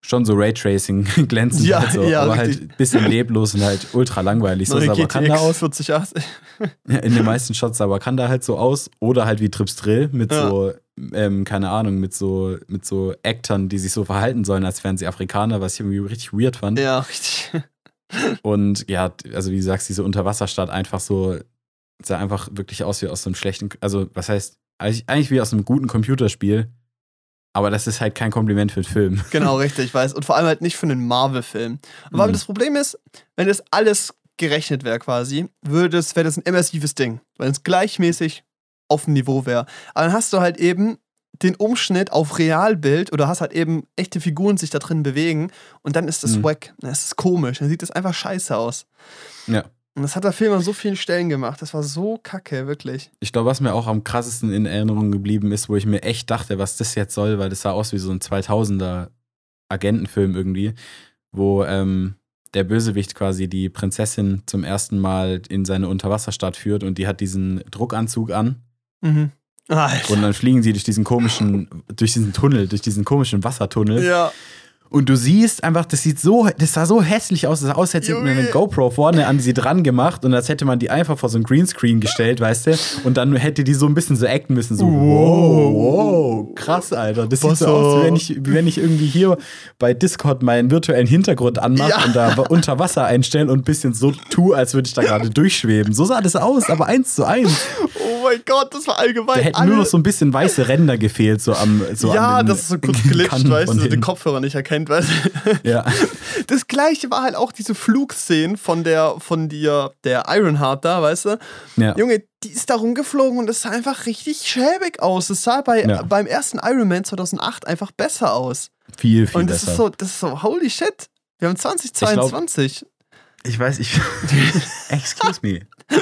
schon so Raytracing glänzend, Ja, halt so, ja, aber richtig. halt ein bisschen leblos und halt ultra langweilig. So sah Wakanda aus. 4080. Ja, In den meisten Shots sah Wakanda halt so aus. Oder halt wie Trips Drill mit Ja. so, ähm, keine Ahnung, mit so, mit so Actern, die sich so verhalten sollen, als wären sie Afrikaner, was ich irgendwie richtig weird fand. Ja, richtig. Und ja, also wie du sagst, diese Unterwasserstadt einfach so, sah einfach wirklich aus wie aus so einem schlechten, also was heißt, eigentlich wie aus einem guten Computerspiel. Aber das ist halt kein Kompliment für den Film. Genau, richtig, ich weiß. Und vor allem halt nicht für einen Marvel-Film. Aber Mhm. das Problem ist, wenn das alles gerechnet wäre quasi, würde es, wäre das ein immersives Ding. Weil es gleichmäßig auf dem Niveau wäre. Aber dann hast du halt eben den Umschnitt auf Realbild oder hast halt eben echte Figuren sich da drin bewegen und dann ist das Mhm. wack. Dann ist es komisch. Dann sieht das einfach scheiße aus. Ja. Und das hat der Film an so vielen Stellen gemacht. Das war so kacke, wirklich. Ich glaube, was mir auch am krassesten in Erinnerung geblieben ist, wo ich mir echt dachte, was das jetzt soll, weil das sah aus wie so ein 2000er Agentenfilm irgendwie, wo ähm, der Bösewicht quasi die Prinzessin zum ersten Mal in seine Unterwasserstadt führt und die hat diesen Druckanzug an Mhm. Alter. und dann fliegen sie durch diesen komischen, durch diesen Tunnel, durch diesen komischen Wassertunnel Ja. Und du siehst einfach, das sieht so, das sah so hässlich aus, das sah aus, als hätte man eine. GoPro vorne an sie dran gemacht und als hätte man die einfach vor so ein Greenscreen gestellt, weißt du? Und dann hätte die so ein bisschen so acten müssen, so, wow, wow, krass, Alter. Das sieht so aus, wie wenn, ich, wie wenn ich irgendwie hier bei Discord meinen virtuellen Hintergrund anmache Ja. und da unter Wasser einstelle und ein bisschen so tue, als würde ich da gerade durchschweben. So sah das aus, aber eins zu eins. Oh mein Gott, das war allgemein. Da hätten alle- nur noch so ein bisschen weiße Ränder gefehlt, so am so ja, an den das ist so kurz glitscht, weißt du, so den. Kopfhörer nicht erkennt, weißt du. Ja. Das gleiche war halt auch diese Flugszene von der, von dir, der Ironheart da, weißt du. ja. Junge, die ist da rumgeflogen und es sah einfach richtig schäbig aus. Es sah bei, Ja. beim ersten Iron Man 2008 einfach besser aus. Viel, viel und das besser. ist so, das ist so, holy shit. Wir haben 2022. Ich weiß, ich. Excuse me.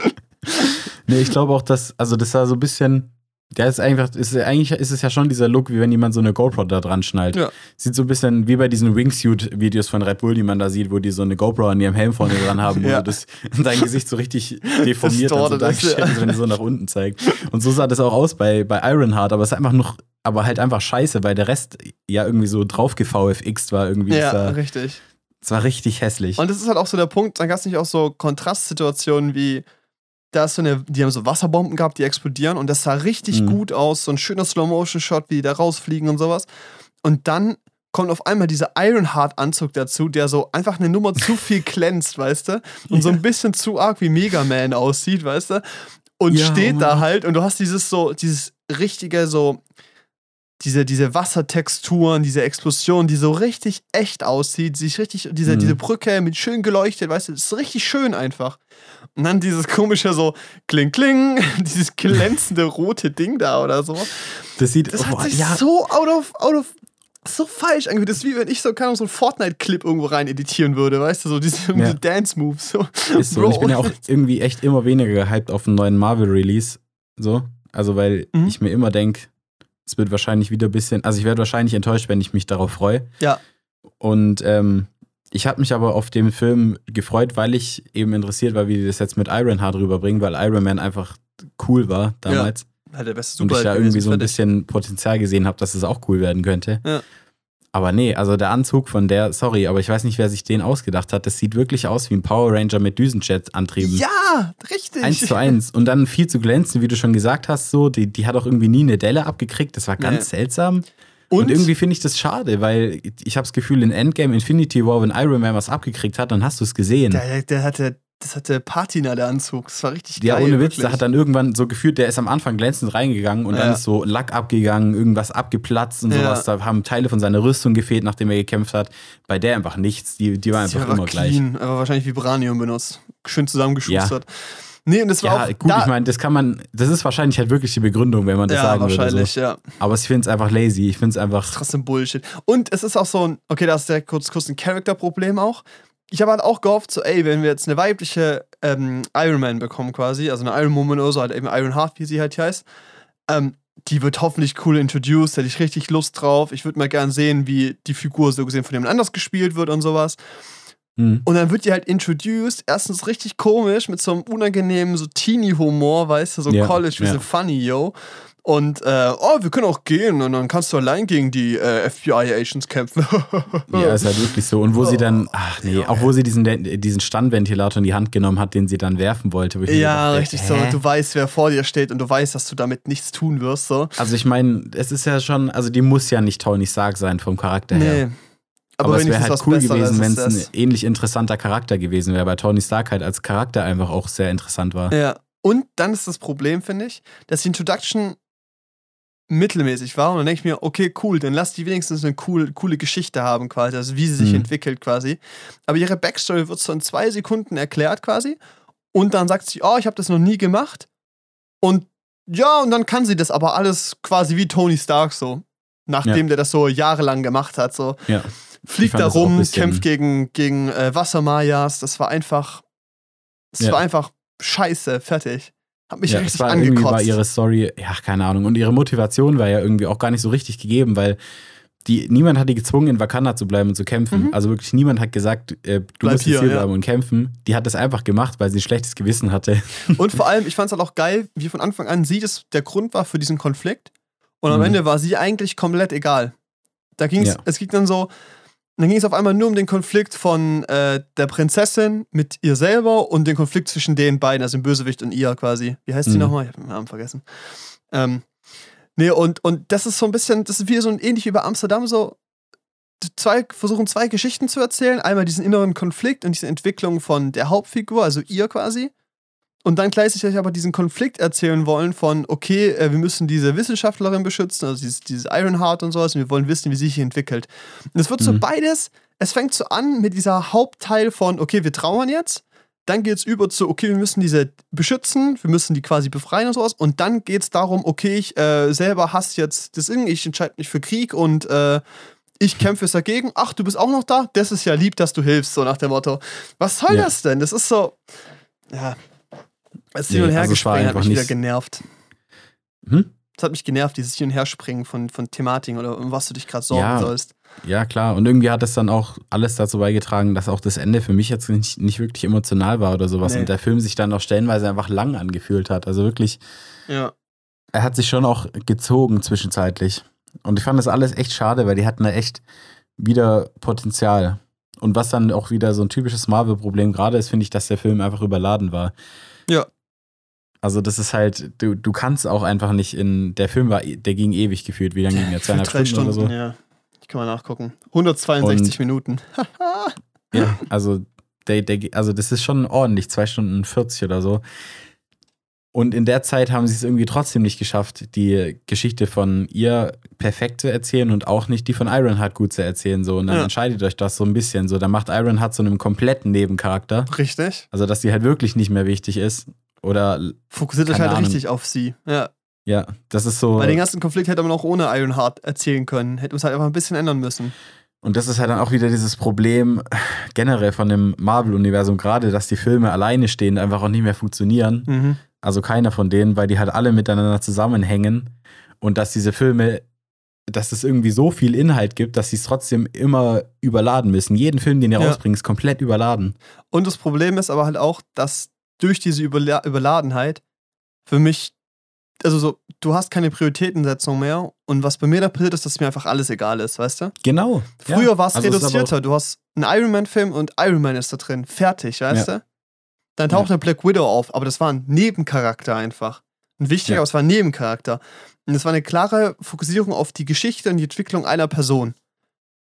nee, ich glaube auch, dass, also das war so ein bisschen. Der ist einfach, ist, eigentlich ist es ja schon dieser Look, wie wenn jemand so eine GoPro da dran schnallt. Ja. Sieht so ein bisschen wie bei diesen Wingsuit-Videos von Red Bull, die man da sieht, wo die so eine GoPro an ihrem Helm vorne dran haben, wo Ja. das, dein Gesicht so richtig deformiert und so dargestellt ist, wenn die so nach unten zeigt. Und so sah das auch aus bei, bei Ironheart, aber es ist einfach noch, aber halt einfach scheiße, weil der Rest ja irgendwie so drauf VFX war irgendwie. Ja, war, richtig. das war richtig hässlich. Und das ist halt auch so der Punkt, dann gab es nicht auch so Kontrastsituationen wie, da ist so eine, die haben so Wasserbomben gehabt, die explodieren und das sah richtig Mhm. gut aus, so ein schöner Slow-Motion-Shot, wie die da rausfliegen und sowas. Und dann kommt auf einmal dieser Ironheart-Anzug dazu, der so einfach eine Nummer zu viel glänzt, weißt du? Und so ein bisschen zu arg wie Mega Man aussieht, weißt du? Und Ja, steht oh da halt und du hast dieses so, dieses richtige so, diese, diese Wassertexturen, diese Explosion, die so richtig echt aussieht, sich richtig, diese, Mhm. diese Brücke mit schön geleuchtet, weißt du, ist richtig schön einfach. Und dann dieses komische so kling kling, dieses glänzende rote Ding da oder so. Das sieht Das hat oh, sich ja, so out of, out of, so falsch angefühlt. Das ist wie wenn ich so, keine Ahnung, so einen Fortnite-Clip irgendwo rein editieren würde, weißt du, so diese, Ja. diese Dance-Moves. So. ist so. Und ich bin ja auch irgendwie echt immer weniger gehypt auf einen neuen Marvel-Release. So. Also, weil Mhm. ich mir immer denke, es wird wahrscheinlich wieder ein bisschen, also ich werde wahrscheinlich enttäuscht, wenn ich mich darauf freue. Ja. Und ähm, ich habe mich aber auf den Film gefreut, weil ich eben interessiert war, wie die das jetzt mit Ironheart rüberbringen, weil Iron Man einfach cool war damals. Halt der beste und ich da irgendwie so ein bisschen Potenzial gesehen habe, dass es auch cool werden könnte. Ja. Aber nee, also der Anzug von der, sorry, aber ich weiß nicht, wer sich den ausgedacht hat. Das sieht wirklich aus wie ein Power Ranger mit Düsenjet-Antrieben. Ja, richtig. Eins zu eins. Und dann viel zu glänzen, wie du schon gesagt hast, so, die, die hat auch irgendwie nie eine Delle abgekriegt. Das war ganz Nee. seltsam. Und, Und, irgendwie finde ich das schade, weil ich habe das Gefühl, in Endgame Infinity War, wenn Iron Man was abgekriegt hat, dann hast du es gesehen. der, der hatte, das hatte Patina, der Anzug. Das war richtig Ja, geil. ohne Witz, der hat dann irgendwann so gefühlt, der ist am Anfang glänzend reingegangen und Ja. dann ist so Lack abgegangen, irgendwas abgeplatzt und Ja. sowas. Da haben Teile von seiner Rüstung gefehlt, nachdem er gekämpft hat. Bei der einfach nichts. Die, die war einfach war immer gleich. clean, aber wahrscheinlich Vibranium benutzt. Schön zusammengeschustert. Nee, und das war Ja, auch gut, da, ich meine, das kann man, das ist wahrscheinlich halt wirklich die Begründung, wenn man das ja, sagen würde. wahrscheinlich, So. ja. Aber ich finde es einfach lazy. Ich finde es einfach. Trotzdem Bullshit. Und es ist auch so ein, okay, da ist direkt kurz, kurz ein Charakterproblem auch. Ich habe halt auch gehofft, so, ey, wenn wir jetzt eine weibliche ähm, Iron Man bekommen quasi, also eine Iron Woman oder so, halt eben Iron Heart, wie sie halt hier heißt, ähm, die wird hoffentlich cool introduced, hätte ich richtig Lust drauf. Ich würde mal gern sehen, wie die Figur so gesehen von jemand anders gespielt wird und sowas. Hm. Und dann wird die halt introduced, erstens richtig komisch, mit so einem unangenehmen, so Teenie-Humor, weißt du, so Ja, College, wir ja. sind funny, yo. Und, äh, oh, wir können auch gehen und dann kannst du allein gegen die äh, FBI-Agents kämpfen. Ja, ist halt wirklich so. Und wo sie Oh, dann, ach nee, auch wo sie diesen, diesen Standventilator in die Hand genommen hat, den sie dann werfen wollte. ja, dachte, richtig so. Du weißt, wer vor dir steht und du weißt, dass du damit nichts tun wirst, so. Also ich meine, es ist ja schon, also die muss ja nicht Tony Stark sein vom Charakter her. Nee. Aber, Aber, es wäre halt cool Besseres gewesen, wenn es ein ähnlich interessanter Charakter gewesen wäre, weil Tony Stark halt als Charakter einfach auch sehr interessant war. Ja. Und dann ist das Problem, finde ich, dass die Introduction mittelmäßig war. Und dann denke ich mir, okay, cool, dann lass die wenigstens eine cool, coole Geschichte haben, quasi, also wie sie sich Mhm. entwickelt, quasi. Aber ihre Backstory wird so in zwei Sekunden erklärt, quasi. Und dann sagt sie, oh, ich habe das noch nie gemacht. Und ja, und dann kann sie das aber alles quasi wie Tony Stark so. Nachdem der das so jahrelang gemacht hat, so. Ja. Fliegt da rum, kämpft gegen, gegen äh, Wassermayas. Das war einfach. Das Ja. war einfach scheiße, fertig. Hat mich ja, es richtig war irgendwie angekotzt. war ihre Story, ja, keine Ahnung. Und ihre Motivation war ja irgendwie auch gar nicht so richtig gegeben, weil die, niemand hat die gezwungen, in Wakanda zu bleiben und zu kämpfen. Mhm. Also wirklich niemand hat gesagt, äh, du Bleib musst hier, hier ja. bleiben und kämpfen. Die hat das einfach gemacht, weil sie ein schlechtes Gewissen hatte. Und vor allem, ich fand es halt auch geil, wie von Anfang an sie das der Grund war für diesen Konflikt. Und am Mhm. Ende war sie eigentlich komplett egal. Da ging's, Ja. es ging dann so, dann ging es auf einmal nur um den Konflikt von äh, der Prinzessin mit ihr selber und den Konflikt zwischen den beiden, also dem Bösewicht und ihr quasi. Wie heißt sie Mhm. nochmal? Ich hab den Namen vergessen. Ähm, nee, und, und das ist so ein bisschen, das ist wieder so ein ähnlich wie bei Amsterdam, so zwei, versuchen zwei Geschichten zu erzählen. Einmal diesen inneren Konflikt und diese Entwicklung von der Hauptfigur, also ihr quasi. Und dann gleichzeitig aber diesen Konflikt erzählen wollen von, okay, äh, wir müssen diese Wissenschaftlerin beschützen, also dieses, dieses Ironheart und sowas, und wir wollen wissen, wie sie sich entwickelt. Und es wird so Mhm. beides, es fängt so an mit dieser Hauptteil von, okay, wir trauern jetzt, dann geht es über zu, okay, wir müssen diese beschützen, wir müssen die quasi befreien und sowas, und dann geht es darum, okay, ich äh, selber hasse jetzt das irgendwie, ich entscheide mich für Krieg und äh, ich kämpfe jetzt dagegen. Ach, du bist auch noch da? Das ist ja lieb, dass du hilfst, so nach dem Motto. Was soll Ja. das denn? Das ist so. Ja. Das Nee, Hin- und also war Hergespringen hat einfach mich wieder genervt. Hm? Das hat mich genervt, dieses Hin- und Herspringen von, von Thematiken oder um was du dich gerade sorgen Ja. sollst. Ja, klar. Und irgendwie hat es dann auch alles dazu beigetragen, dass auch das Ende für mich jetzt nicht, nicht wirklich emotional war oder sowas. Nee. Und der Film sich dann auch stellenweise einfach lang angefühlt hat. Also wirklich, Ja. er hat sich schon auch gezogen zwischenzeitlich. Und ich fand das alles echt schade, weil die hatten da echt wieder Potenzial. Und was dann auch wieder so ein typisches Marvel-Problem gerade ist, finde ich, dass der Film einfach überladen war. Ja. Also das ist halt, du, du kannst auch einfach nicht in, der Film war, der ging ewig gefühlt, wie lange ging der? Zweieinhalb Stunden, Stunden, oder so? ja. Ich kann mal nachgucken. 162 Minuten. Ja, also, der, der, also das ist schon ordentlich, zwei Stunden 40 oder so. Und in der Zeit haben sie es irgendwie trotzdem nicht geschafft, die Geschichte von ihr perfekt zu erzählen und auch nicht die von Ironheart gut zu erzählen. So. Und dann Ja. entscheidet euch das so ein bisschen. So, dann macht Ironheart so einen kompletten Nebencharakter. Richtig. Also, dass sie halt wirklich nicht mehr wichtig ist. Oder, Fokussiert euch halt Ahnung. richtig auf sie. Ja. ja, das ist so. Bei den ganzen Konflikt hätte man auch ohne Ironheart erzählen können. Hätte man es halt einfach ein bisschen ändern müssen. Und das ist halt dann auch wieder dieses Problem generell von dem Marvel-Universum, gerade, dass die Filme alleine stehen, einfach auch nicht mehr funktionieren. Mhm. Also keiner von denen, weil die halt alle miteinander zusammenhängen und dass diese Filme, dass es irgendwie so viel Inhalt gibt, dass sie es trotzdem immer überladen müssen. Jeden Film, den ihr Ja. rausbringt, ist komplett überladen. Und das Problem ist aber halt auch, dass durch diese Überla Überladenheit für mich, also so, du hast keine Prioritätensetzung mehr. Und was bei mir da passiert ist, dass mir einfach alles egal ist, weißt du? Genau. Früher Ja. war es Also aber reduzierter. Du hast einen Iron Man-Film und Iron Man ist da drin. Fertig, weißt du? Dann taucht eine Black Widow auf, aber das war ein Nebencharakter einfach. Ein wichtiger, Ja. aber es war ein Nebencharakter. Und es war eine klare Fokussierung auf die Geschichte und die Entwicklung einer Person.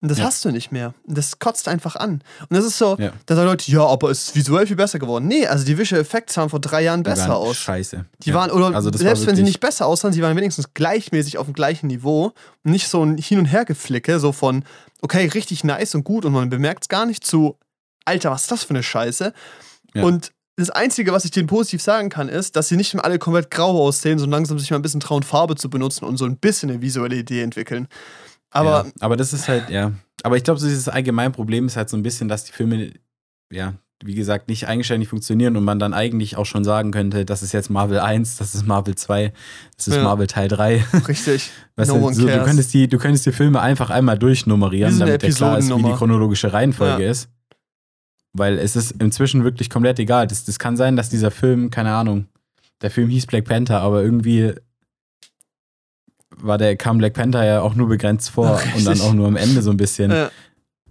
Und das Ja. hast du nicht mehr. Und das kotzt einfach an. Und das ist so, Ja. da sagen Leute, ja, aber es ist visuell viel besser geworden. Nee, also die Visual Effects sahen vor drei Jahren besser waren aus. Scheiße. Die Ja. waren, oder Also selbst wenn sie nicht besser aussahen, sie waren wenigstens gleichmäßig auf dem gleichen Niveau. Und nicht so ein Hin- und Hergeflicke, so von, okay, richtig nice und gut und man bemerkt es gar nicht, zu, Alter, was ist das für eine Scheiße? Und das Einzige, was ich denen positiv sagen kann, ist, dass sie nicht alle komplett grau aussehen, so langsam sich mal ein bisschen trauen, Farbe zu benutzen und so ein bisschen eine visuelle Idee entwickeln. Aber ja, aber das ist halt, ja. Aber ich glaube, so dieses allgemeine Problem ist halt so ein bisschen, dass die Filme, ja, wie gesagt, nicht eigenständig funktionieren und man dann eigentlich auch schon sagen könnte, das ist jetzt Marvel 1, das ist Marvel 2, das ist Ja. Marvel Teil 3. richtig, Weißt no du, so, du, könntest die, du könntest die Filme einfach einmal durchnummerieren, damit dir klar ist, wie die chronologische Reihenfolge Ja. ist. Weil es ist inzwischen wirklich komplett egal. Das, das kann sein, dass dieser Film, keine Ahnung, der Film hieß Black Panther, aber irgendwie war der, kam Black Panther ja auch nur begrenzt vor Richtig. und dann auch nur am Ende so ein bisschen. Ja.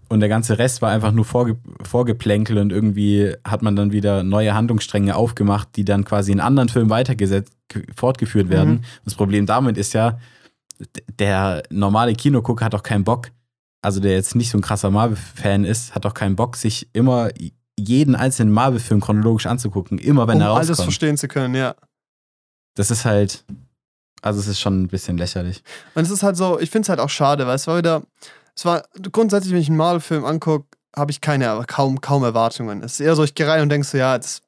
Und der ganze Rest war einfach nur Vorge Vorgeplänkel und irgendwie hat man dann wieder neue Handlungsstränge aufgemacht, die dann quasi in anderen Filmen weitergesetzt, fortgeführt werden. Mhm. Das Problem damit ist ja, der normale Kinogucker hat auch keinen Bock, also der jetzt nicht so ein krasser Marvel-Fan ist, hat auch keinen Bock, sich immer jeden einzelnen Marvel-Film chronologisch anzugucken, immer wenn um er alles rauskommt. verstehen zu können, ja. Das ist halt, also es ist schon ein bisschen lächerlich. Und es ist halt so, ich finde es halt auch schade, weil es war wieder, es war grundsätzlich, wenn ich einen Marvel-Film angucke, habe ich keine, kaum, kaum Erwartungen. Es ist eher so, ich gehe rein und denke so, ja, das,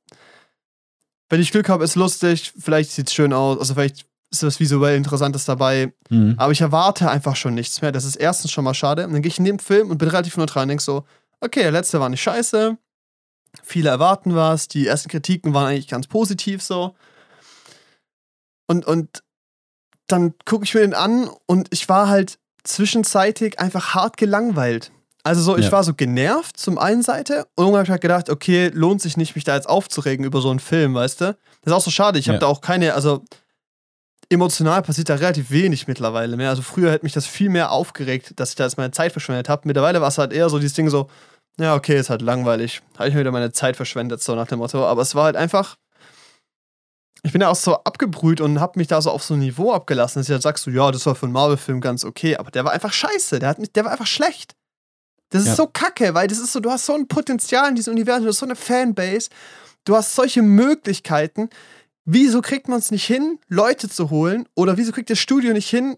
wenn ich Glück habe, ist lustig, vielleicht sieht es schön aus, also vielleicht ist was visuell Interessantes dabei, Mhm. aber ich erwarte einfach schon nichts mehr. Das ist erstens schon mal schade. Und dann gehe ich in den Film und bin relativ neutral und denke so, okay, der letzte war nicht scheiße, viele erwarten was, die ersten Kritiken waren eigentlich ganz positiv so. Und, und dann gucke ich mir den an und ich war halt zwischenzeitig einfach hart gelangweilt. Also so, ich Ja. war so genervt zum einen Seite und irgendwann habe ich halt gedacht, okay, lohnt sich nicht, mich da jetzt aufzuregen über so einen Film, weißt du? Das ist auch so schade. Ich habe Ja. da auch keine, also emotional passiert da relativ wenig mittlerweile mehr. Also früher hätte mich das viel mehr aufgeregt, dass ich da jetzt meine Zeit verschwendet habe. Mittlerweile war es halt eher so dieses Ding so, ja, okay, ist halt langweilig. Habe ich mir wieder meine Zeit verschwendet, so nach dem Motto. Aber es war halt einfach, ich bin ja auch so abgebrüht und habe mich da so auf so ein Niveau abgelassen, dass ich halt sagst, so, ja, das war für einen Marvel-Film ganz okay, aber der war einfach scheiße, der, hat mich, der war einfach schlecht. Das ist Ja. so kacke, weil das ist so, du hast so ein Potenzial in diesem Universum, du hast so eine Fanbase, du hast solche Möglichkeiten. Wieso kriegt man es nicht hin, Leute zu holen? Oder wieso kriegt das Studio nicht hin,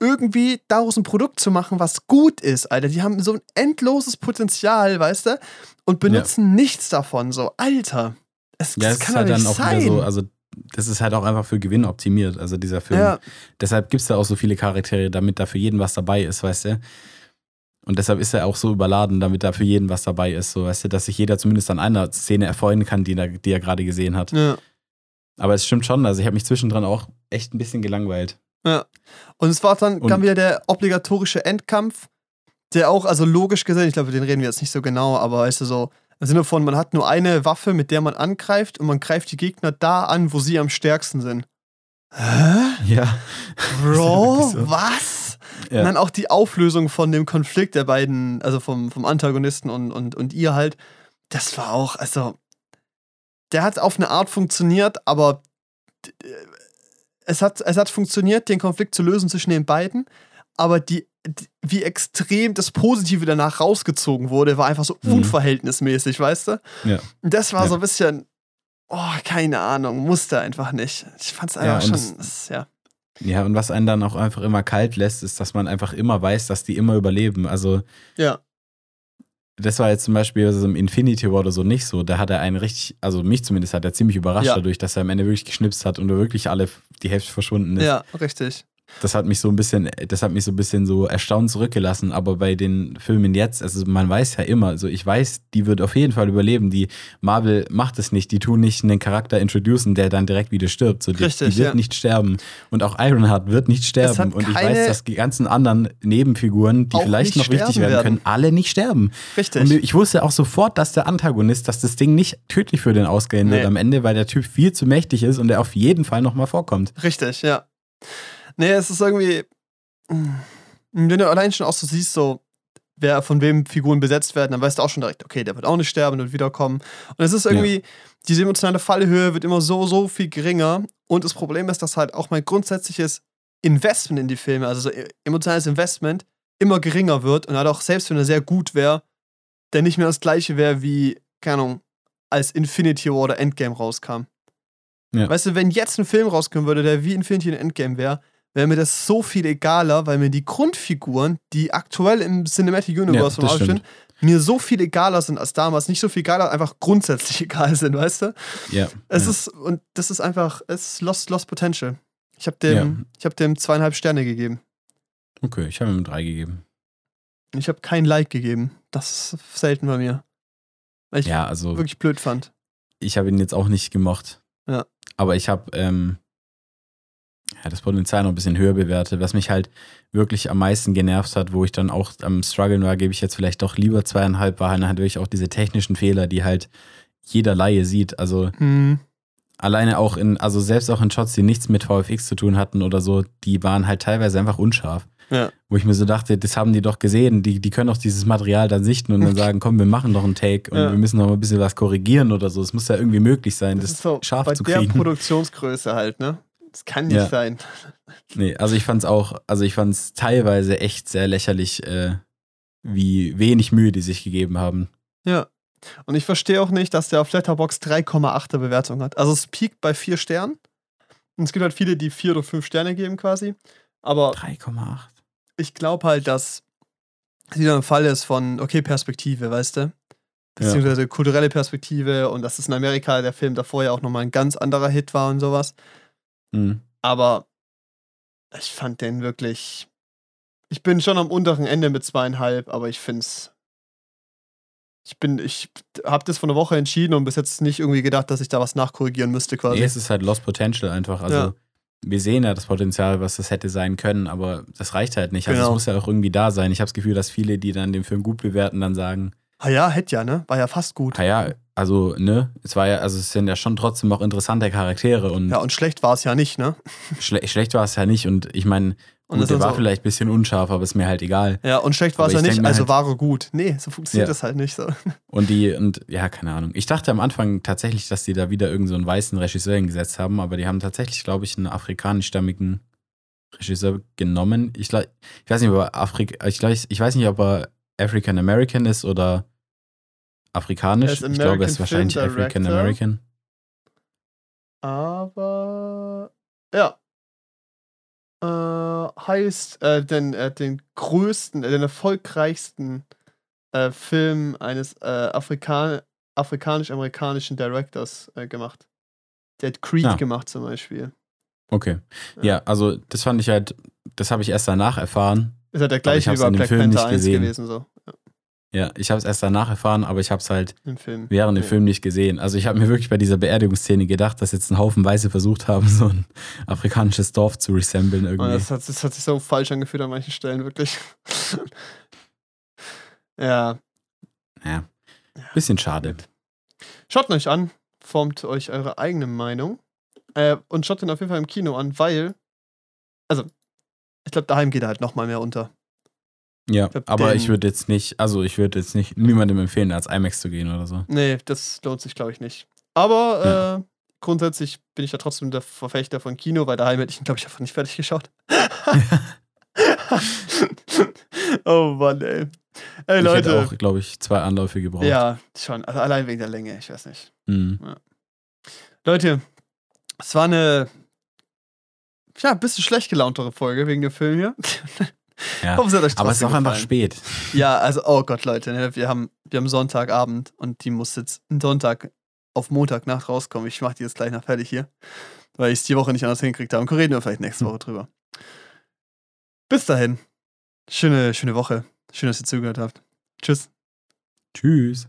irgendwie daraus ein Produkt zu machen, was gut ist, Alter? Die haben so ein endloses Potenzial, weißt du? Und benutzen nichts davon. So, Alter. Es, Ja, das es ist kann halt dann auch sein. wieder so, also das ist halt auch einfach für Gewinn optimiert, also dieser Film. ja, Deshalb gibt es da auch so viele Charaktere, damit da für jeden was dabei ist, weißt du? Und deshalb ist er auch so überladen, damit da für jeden was dabei ist, so weißt du, dass sich jeder zumindest an einer Szene erfreuen kann, die, er- die er gerade gesehen hat. ja. Aber es stimmt schon, also ich habe mich zwischendrin auch echt ein bisschen gelangweilt. Ja. Und es war dann, Und- kam wieder der obligatorische Endkampf, der auch, also logisch gesehen, ich glaube, den reden wir jetzt nicht so genau, aber weißt du, so, im Sinne von, man hat nur eine Waffe, mit der man angreift und man greift die Gegner da an, wo sie am stärksten sind. Hä? Ja. Bro, so. was? Ja. Und dann auch die Auflösung von dem Konflikt der beiden, also vom, vom Antagonisten und, und, und ihr halt, das war auch, also, der hat auf eine Art funktioniert, aber d- es hat, es hat funktioniert, den Konflikt zu lösen zwischen den beiden, aber die wie extrem das Positive danach rausgezogen wurde, war einfach so Mhm. unverhältnismäßig, weißt du? Ja. Und das war Ja. so ein bisschen, oh, keine Ahnung, musste einfach nicht. Ich fand's Ja, einfach und schon, das- ja. Ja, und was einen dann auch einfach immer kalt lässt, ist, dass man einfach immer weiß, dass die immer überleben. Also, Ja. das war jetzt zum Beispiel also im Infinity War oder so nicht so. Da hat er einen richtig, also mich zumindest hat er ziemlich überrascht Ja. dadurch, dass er am Ende wirklich geschnipst hat und wirklich alle die Hälfte verschwunden ist. Ja, richtig. Das hat mich so ein bisschen, das hat mich so ein bisschen so erstaunt zurückgelassen. Aber bei den Filmen jetzt, also man weiß ja immer, also ich weiß, die wird auf jeden Fall überleben. Die Marvel macht es nicht, die tun nicht einen Charakter introducen, der dann direkt wieder stirbt. So, die, Richtig, die wird ja. nicht sterben. Und auch Ironheart wird nicht sterben. Und ich weiß, dass die ganzen anderen Nebenfiguren, die vielleicht noch wichtig werden werden. können, alle nicht sterben. Richtig. Und ich wusste auch sofort, dass der Antagonist, dass das Ding nicht tödlich für den ausgehen wird Nee. am Ende, weil der Typ viel zu mächtig ist und der auf jeden Fall nochmal vorkommt. Richtig, ja. Nee, es ist irgendwie. mm, Wenn du allein schon auch so siehst, so, wer von wem Figuren besetzt werden, dann weißt du auch schon direkt, okay, der wird auch nicht sterben und wiederkommen. Und es ist irgendwie, diese emotionale Fallhöhe wird immer so, so viel geringer. Und das Problem ist, dass halt auch mein grundsätzliches Investment in die Filme, also so emotionales Investment, immer geringer wird und halt auch selbst wenn er sehr gut wäre, der nicht mehr das gleiche wäre wie, keine Ahnung, als Infinity War oder Endgame rauskam. Ja. Weißt du, wenn jetzt ein Film rauskommen würde, der wie Infinity und Endgame wäre, wäre mir das so viel egaler, weil mir die Grundfiguren, die aktuell im Cinematic Universe Ja, stehen, mir so viel egaler sind als damals. Nicht so viel egaler, einfach grundsätzlich egal sind, weißt du? Ja. Es ja. ist, und das ist einfach, es ist Lost, Lost Potential. Ich habe dem, Ja. ich hab dem zweieinhalb Sterne gegeben. Okay, ich habe ihm drei gegeben. Ich habe kein Like gegeben. Das ist selten bei mir. Weil ich Ja, also wirklich blöd fand. ich habe ihn jetzt auch nicht gemocht. Ja. Aber ich habe ähm, ja, das Potenzial noch ein bisschen höher bewertet. Was mich halt wirklich am meisten genervt hat, wo ich dann auch am Struggeln war, gebe ich jetzt vielleicht doch lieber zweieinhalb, waren halt wirklich auch diese technischen Fehler, die halt jeder Laie sieht. Also Hm. alleine auch in, also selbst auch in Shots, die nichts mit VFX zu tun hatten oder so, die waren halt teilweise einfach unscharf. Ja. Wo ich mir so dachte, das haben die doch gesehen, die, die können doch dieses Material dann sichten und dann sagen, komm, wir machen doch einen Take und Ja. wir müssen noch mal ein bisschen was korrigieren oder so. Es muss ja irgendwie möglich sein, Das das, ist so, scharf bei zu der kriegen. Produktionsgröße halt, ne? Das kann nicht Ja. sein. Nee, also ich fand's auch, also ich fand's teilweise echt sehr lächerlich, äh, wie wenig Mühe die sich gegeben haben. Ja. Und ich verstehe auch nicht, dass der auf Letterbox 3,8er Bewertung hat. Also es piekt bei 4 Sternen. Und es gibt halt viele, die 4 oder 5 Sterne geben quasi. Aber 3,8. ich glaube halt, dass es wieder ein Fall ist von, okay, Perspektive, weißt du? Beziehungsweise kulturelle Perspektive und dass es in Amerika der Film davor ja auch nochmal ein ganz anderer Hit war und sowas. Mhm. Aber ich fand den wirklich. Ich bin schon am unteren Ende mit zweieinhalb, aber ich find's. Ich bin, ich habe das vor einer Woche entschieden und bis jetzt nicht irgendwie gedacht, dass ich da was nachkorrigieren müsste quasi. Nee, es ist halt Lost Potential einfach. Also Ja. wir sehen ja das Potenzial, was das hätte sein können, aber das reicht halt nicht. Also Genau. es muss ja auch irgendwie da sein. Ich habe das Gefühl, dass viele, die dann den Film gut bewerten, dann sagen, Ah ja, hätte ja, ne? War ja fast gut. naja, also, ne, es war ja, also es sind ja schon trotzdem auch interessante Charaktere und Ja, und schlecht war es ja nicht, ne? schle schlecht war es ja nicht. Und ich meine, gut, der war so- vielleicht ein bisschen unscharf, aber ist mir halt egal. Ja, und schlecht war es ja nicht, also halt- war er gut. Nee, so funktioniert Ja. das halt nicht so. Und die, und ja, keine Ahnung. Ich dachte am Anfang tatsächlich, dass die da wieder irgendeinen so einen weißen Regisseur hingesetzt haben, aber die haben tatsächlich, glaube ich, einen afrikanischstämmigen Regisseur genommen. Ich, ich weiß nicht, ob er Afrik ich, glaub, ich, ich weiß nicht, ob er African American ist oder afrikanisch. Ich glaube, er ist wahrscheinlich African. American. Aber ja. Äh, heißt, äh, den, äh, den größten, äh, den erfolgreichsten äh, Film eines äh, Afrikan afrikanisch-amerikanischen Directors gemacht. Der hat Creed Ja. gemacht zum Beispiel. Okay. Ja. Ja, also das fand ich halt, das habe ich erst danach erfahren. Ist ja der ich gleiche wie bei Black Panther nicht 1 gesehen. gewesen, so. Ja, Ja, ich habe es erst danach erfahren, aber ich habe es halt Im Film. während dem Ja. Film nicht gesehen. Also ich habe mir wirklich bei dieser Beerdigungsszene gedacht, dass jetzt ein Haufen Weiße versucht haben, so ein afrikanisches Dorf zu resemblen irgendwie. das, hat, das hat sich so falsch angefühlt an manchen Stellen, wirklich. ja. Ja. Bisschen schade. Schaut euch an, formt euch eure eigene Meinung. Äh, und schaut ihn auf jeden Fall im Kino an, weil. Also, ich glaube, daheim geht er halt nochmal mehr unter. Ja, glaub, aber ich würde jetzt nicht, also ich würde jetzt nicht niemandem empfehlen, als IMAX zu gehen oder so. Nee, das lohnt sich, glaube ich, nicht. Aber äh, grundsätzlich bin ich ja trotzdem der Verfechter von Kino, weil daheim hätte ich ihn, glaube ich, einfach nicht fertig geschaut. oh Mann, ey. Ey, Ich hätte Leute. auch, glaube ich, zwei Anläufe gebraucht. Ja, schon. Also allein wegen der Länge, ich weiß nicht. Mhm. Leute, es war eine ja, ein bisschen schlecht gelauntere Folge wegen dem Film hier. Ja. Hoffe, es Aber es ist auch einfach spät. Ja, also, oh Gott, Leute, ne, wir, haben, wir haben Sonntagabend und die muss jetzt Sonntag auf Montagnacht rauskommen. Ich mache die jetzt gleich noch fertig hier, weil ich es die Woche nicht anders hingekriegt habe. Und reden wir vielleicht nächste Hm. Woche drüber. Bis dahin. Schöne, schöne Woche. Schön, dass ihr zugehört habt. Tschüss. Tschüss.